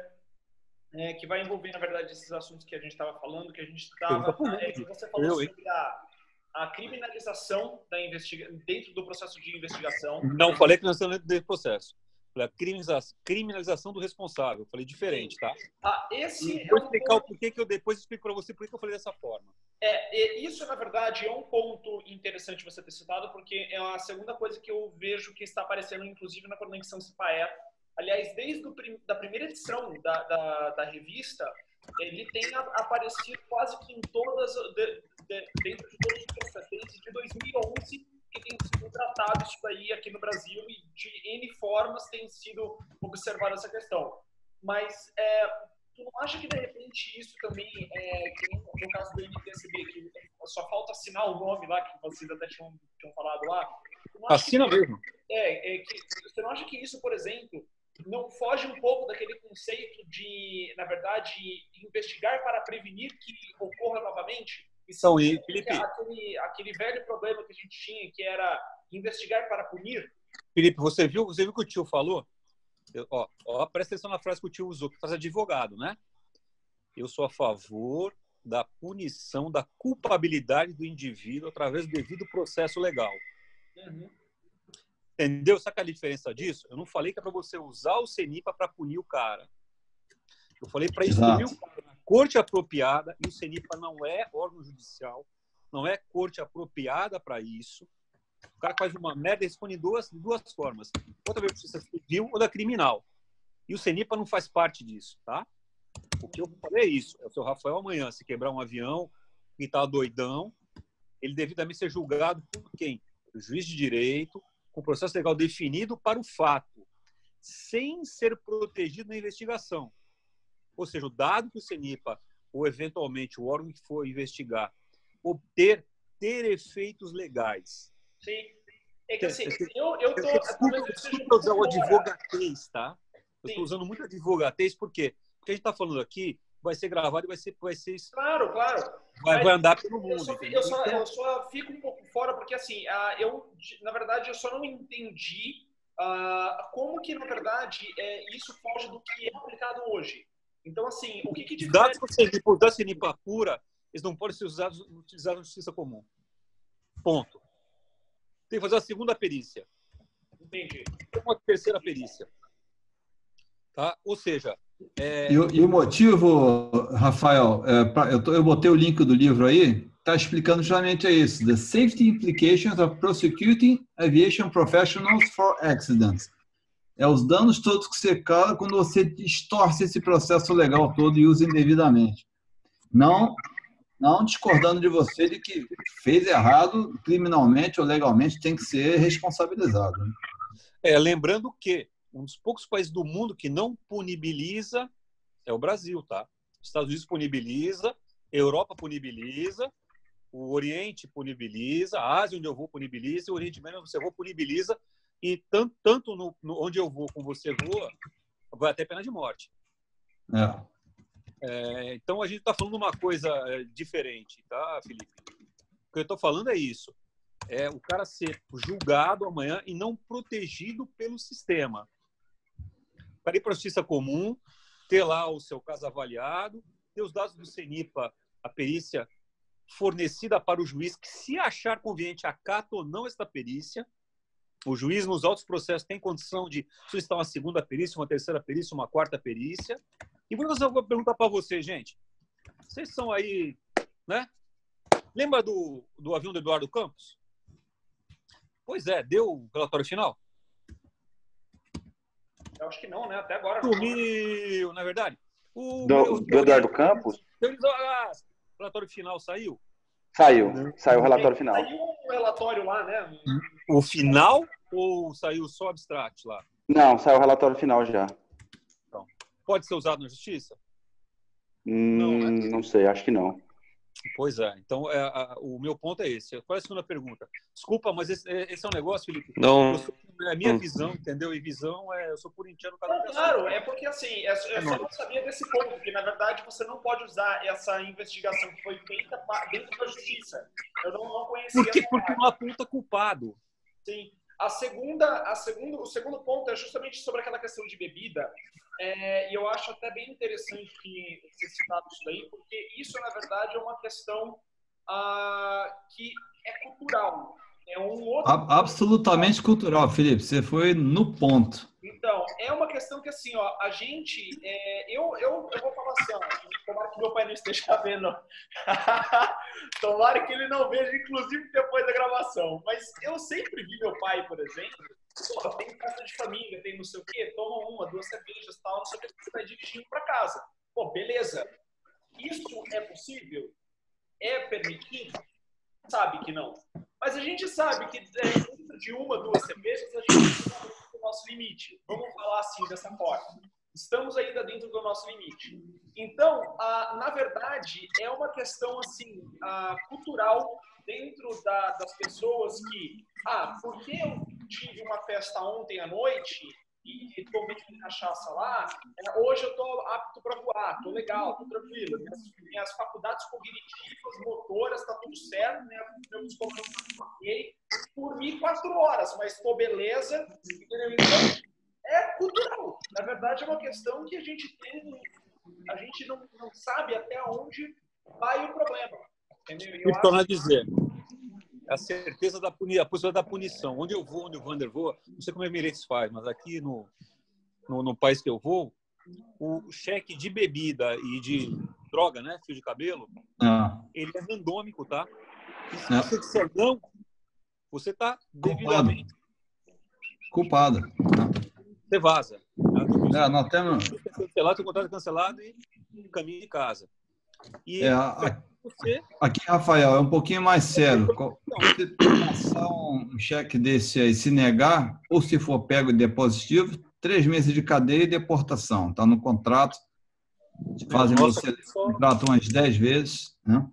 é, que vai envolver, na verdade, esses assuntos que a gente estava falando, que a gente estava. É, você falou eu, sobre a, a criminalização da investiga dentro do processo de investigação. Não falei que nós estamos dentro desse processo a criminalização do responsável. Falei diferente, tá? Ah, esse é vou explicar ponto... o porquê que eu depois explico para você por que eu falei dessa forma. É, isso, na verdade, é um ponto interessante você ter citado, porque é a segunda coisa que eu vejo que está aparecendo, inclusive, na conexão CIPAE. Aliás, desde a prim da primeira edição da, da, da, revista, ele tem aparecido quase que em todas, de, de, dentro de todos os processos, desde 2011 que tem sido tratado isso aí aqui no Brasil e de N formas tem sido observada essa questão. Mas é, tu não acha que de repente isso também, é, que no caso do NTSB, que só falta assinar o nome lá, que vocês até tinham, tinham falado lá? Assina que, mesmo. É, é, que, você não acha que isso, por exemplo, não foge um pouco daquele conceito de, na verdade, investigar para prevenir que ocorra novamente? Então, e, Felipe... Aquele, aquele velho problema que a gente tinha, que era investigar para punir. Felipe, você viu, você viu o que o tio falou? Eu, ó, ó, presta atenção na frase que o tio usou, que faz advogado, né? Eu sou a favor da punição da culpabilidade do indivíduo através do devido processo legal. Uhum. Entendeu? Sabe a diferença disso? Eu não falei que é para você usar o CENIPA para punir o cara. Eu falei para instruir o cara corte apropriada, e o CENIPA não é órgão judicial, não é corte apropriada para isso. O cara faz uma merda e responde de duas, duas formas. Ou talvez justiça civil ou da criminal. E o CENIPA não faz parte disso, tá? O que eu falei é isso. É o seu Rafael amanhã, se quebrar um avião e tá doidão, ele devidamente ser julgado por quem? O juiz de direito, com processo legal definido para o fato, sem ser protegido na investigação. Ou seja, o dado que o CENIPA, ou eventualmente o órgão que for investigar, obter, ter efeitos legais. Sim. É que assim, eu, eu tô. Desculpa, desculpa usar o advogatez, tá? Eu estou usando muito advogatez, por quê? Porque a gente está falando aqui, vai ser gravado e vai ser. Vai ser claro, claro. Vai, vai andar pelo mundo. Eu só, eu só, eu, só, fico um pouco fora, porque assim, uh, eu, na verdade, eu só não entendi uh, como que, na verdade, é, isso foge do que é aplicado hoje. Então, assim, o que, que difere... Dados por da CNIPA pura, eles não podem ser usados, utilizados na justiça comum. Ponto. Tem que fazer a segunda perícia. Entendi. Uma terceira perícia. Tá? Ou seja... É... E, e, o motivo, Rafael, é, pra, eu, tô, eu botei o link do livro aí, está explicando justamente isso. The Safety Implications of Prosecuting Aviation Professionals for Accidents. é os danos todos que você causa quando você distorce esse processo legal todo e usa indevidamente. Não, não discordando de você de que fez errado criminalmente ou legalmente tem que ser responsabilizado. Né? É, lembrando que um dos poucos países do mundo que não punibiliza é o Brasil, tá? Estados Unidos punibiliza, Europa punibiliza, o Oriente punibiliza, a Ásia onde eu vou punibiliza, o Oriente Médio onde você vou punibiliza, e tanto, tanto no, no, onde eu vou como você voa, vai até pena de morte. É. É, então a gente está falando uma coisa é, diferente, tá, Felipe? O que eu estou falando é isso: é o cara ser julgado amanhã e não protegido pelo sistema. Para ir para a justiça comum, ter lá o seu caso avaliado, ter os dados do CENIPA, a perícia fornecida para o juiz, que se achar conveniente acata ou não esta perícia, o juiz, nos autos processos, tem condição de solicitar uma segunda perícia, uma terceira perícia, uma quarta perícia. E por isso eu vou perguntar para vocês, gente. Vocês são aí, né? Lembra do, do avião do Eduardo Campos? Pois é, deu o relatório final? Eu acho que não, né? Até agora. Sumiu, na é verdade. O do, meu, do Eduardo Campos? O relatório final saiu? Saiu, saiu o relatório final. Saiu um relatório lá, né? O final ou saiu só abstract lá? Não, saiu o relatório final já. Pode ser usado na justiça? Hum, não, né? não sei, acho que não. Pois é. Então, é, a, o meu ponto é esse. Qual é a segunda pergunta? Desculpa, mas esse, é, esse é um negócio, Felipe. Não. Sou, é a minha hum. visão, entendeu? E visão é. Eu sou corintiano cada vez. Claro, é porque assim, é, eu é só não sabia desse ponto, porque na verdade você não pode usar essa investigação que foi feita dentro da justiça. Eu não, não conhecia. Por quê? Porque não aponta culpado. Sim. A segunda, a segundo, o segundo ponto é justamente sobre aquela questão de bebida. É, e eu acho até bem interessante que você citado isso daí, porque isso, na verdade, é uma questão ah, que é cultural. É um outro... Absolutamente cultural, Felipe. Você foi no ponto. Então, é uma questão que, assim, ó, a gente. É, eu, eu, eu vou falar assim, ó, tomara que meu pai não esteja vendo. tomara que ele não veja, inclusive depois da gravação. Mas eu sempre vi meu pai, por exemplo. Pô, tem festa de família, tem não sei o quê, toma uma, duas cervejas, tal, não sei o que, você vai dirigindo para casa. Pô, beleza. Isso é possível? É permitido? Sabe que não. Mas a gente sabe que é, dentro de uma, duas cervejas, a gente está o nosso limite. Vamos falar assim, dessa forma. Estamos ainda dentro do nosso limite. Então, na verdade, é uma questão assim cultural dentro da, das pessoas que, ah, porque eu tive uma festa ontem à noite e tomei cachaça lá, é, hoje eu estou apto para voar, estou legal, estou tranquilo. Minhas, minhas, faculdades cognitivas, motoras, está tudo certo, né? meus compromissos ok. Dormi quatro horas, mas estou beleza. Então, é cultural. Na verdade, é uma questão que a gente tem, a gente não, não sabe até onde vai o problema. Entendeu? E, e torna a dizer, a certeza da punição, a possibilidade da punição. Onde eu vou, onde o Vander voa, não sei como a Emirates faz, mas aqui no, no, no, país que eu vou, o cheque de bebida e de droga, né, fio de cabelo, ah. ele é randômico, tá? E se ah. você disser não, você está devidamente... Culpado. Você vaza. É, nós temos... Cancelado, seu contrato é cancelado e caminho de casa. E é, a, você... Aqui, Rafael, é um pouquinho mais sério. Você passar um cheque desse aí, se negar, ou se for pego e depositivo, três meses de cadeia e deportação. Está no contrato. Fazem Nossa, você contrato umas dez vezes. Né?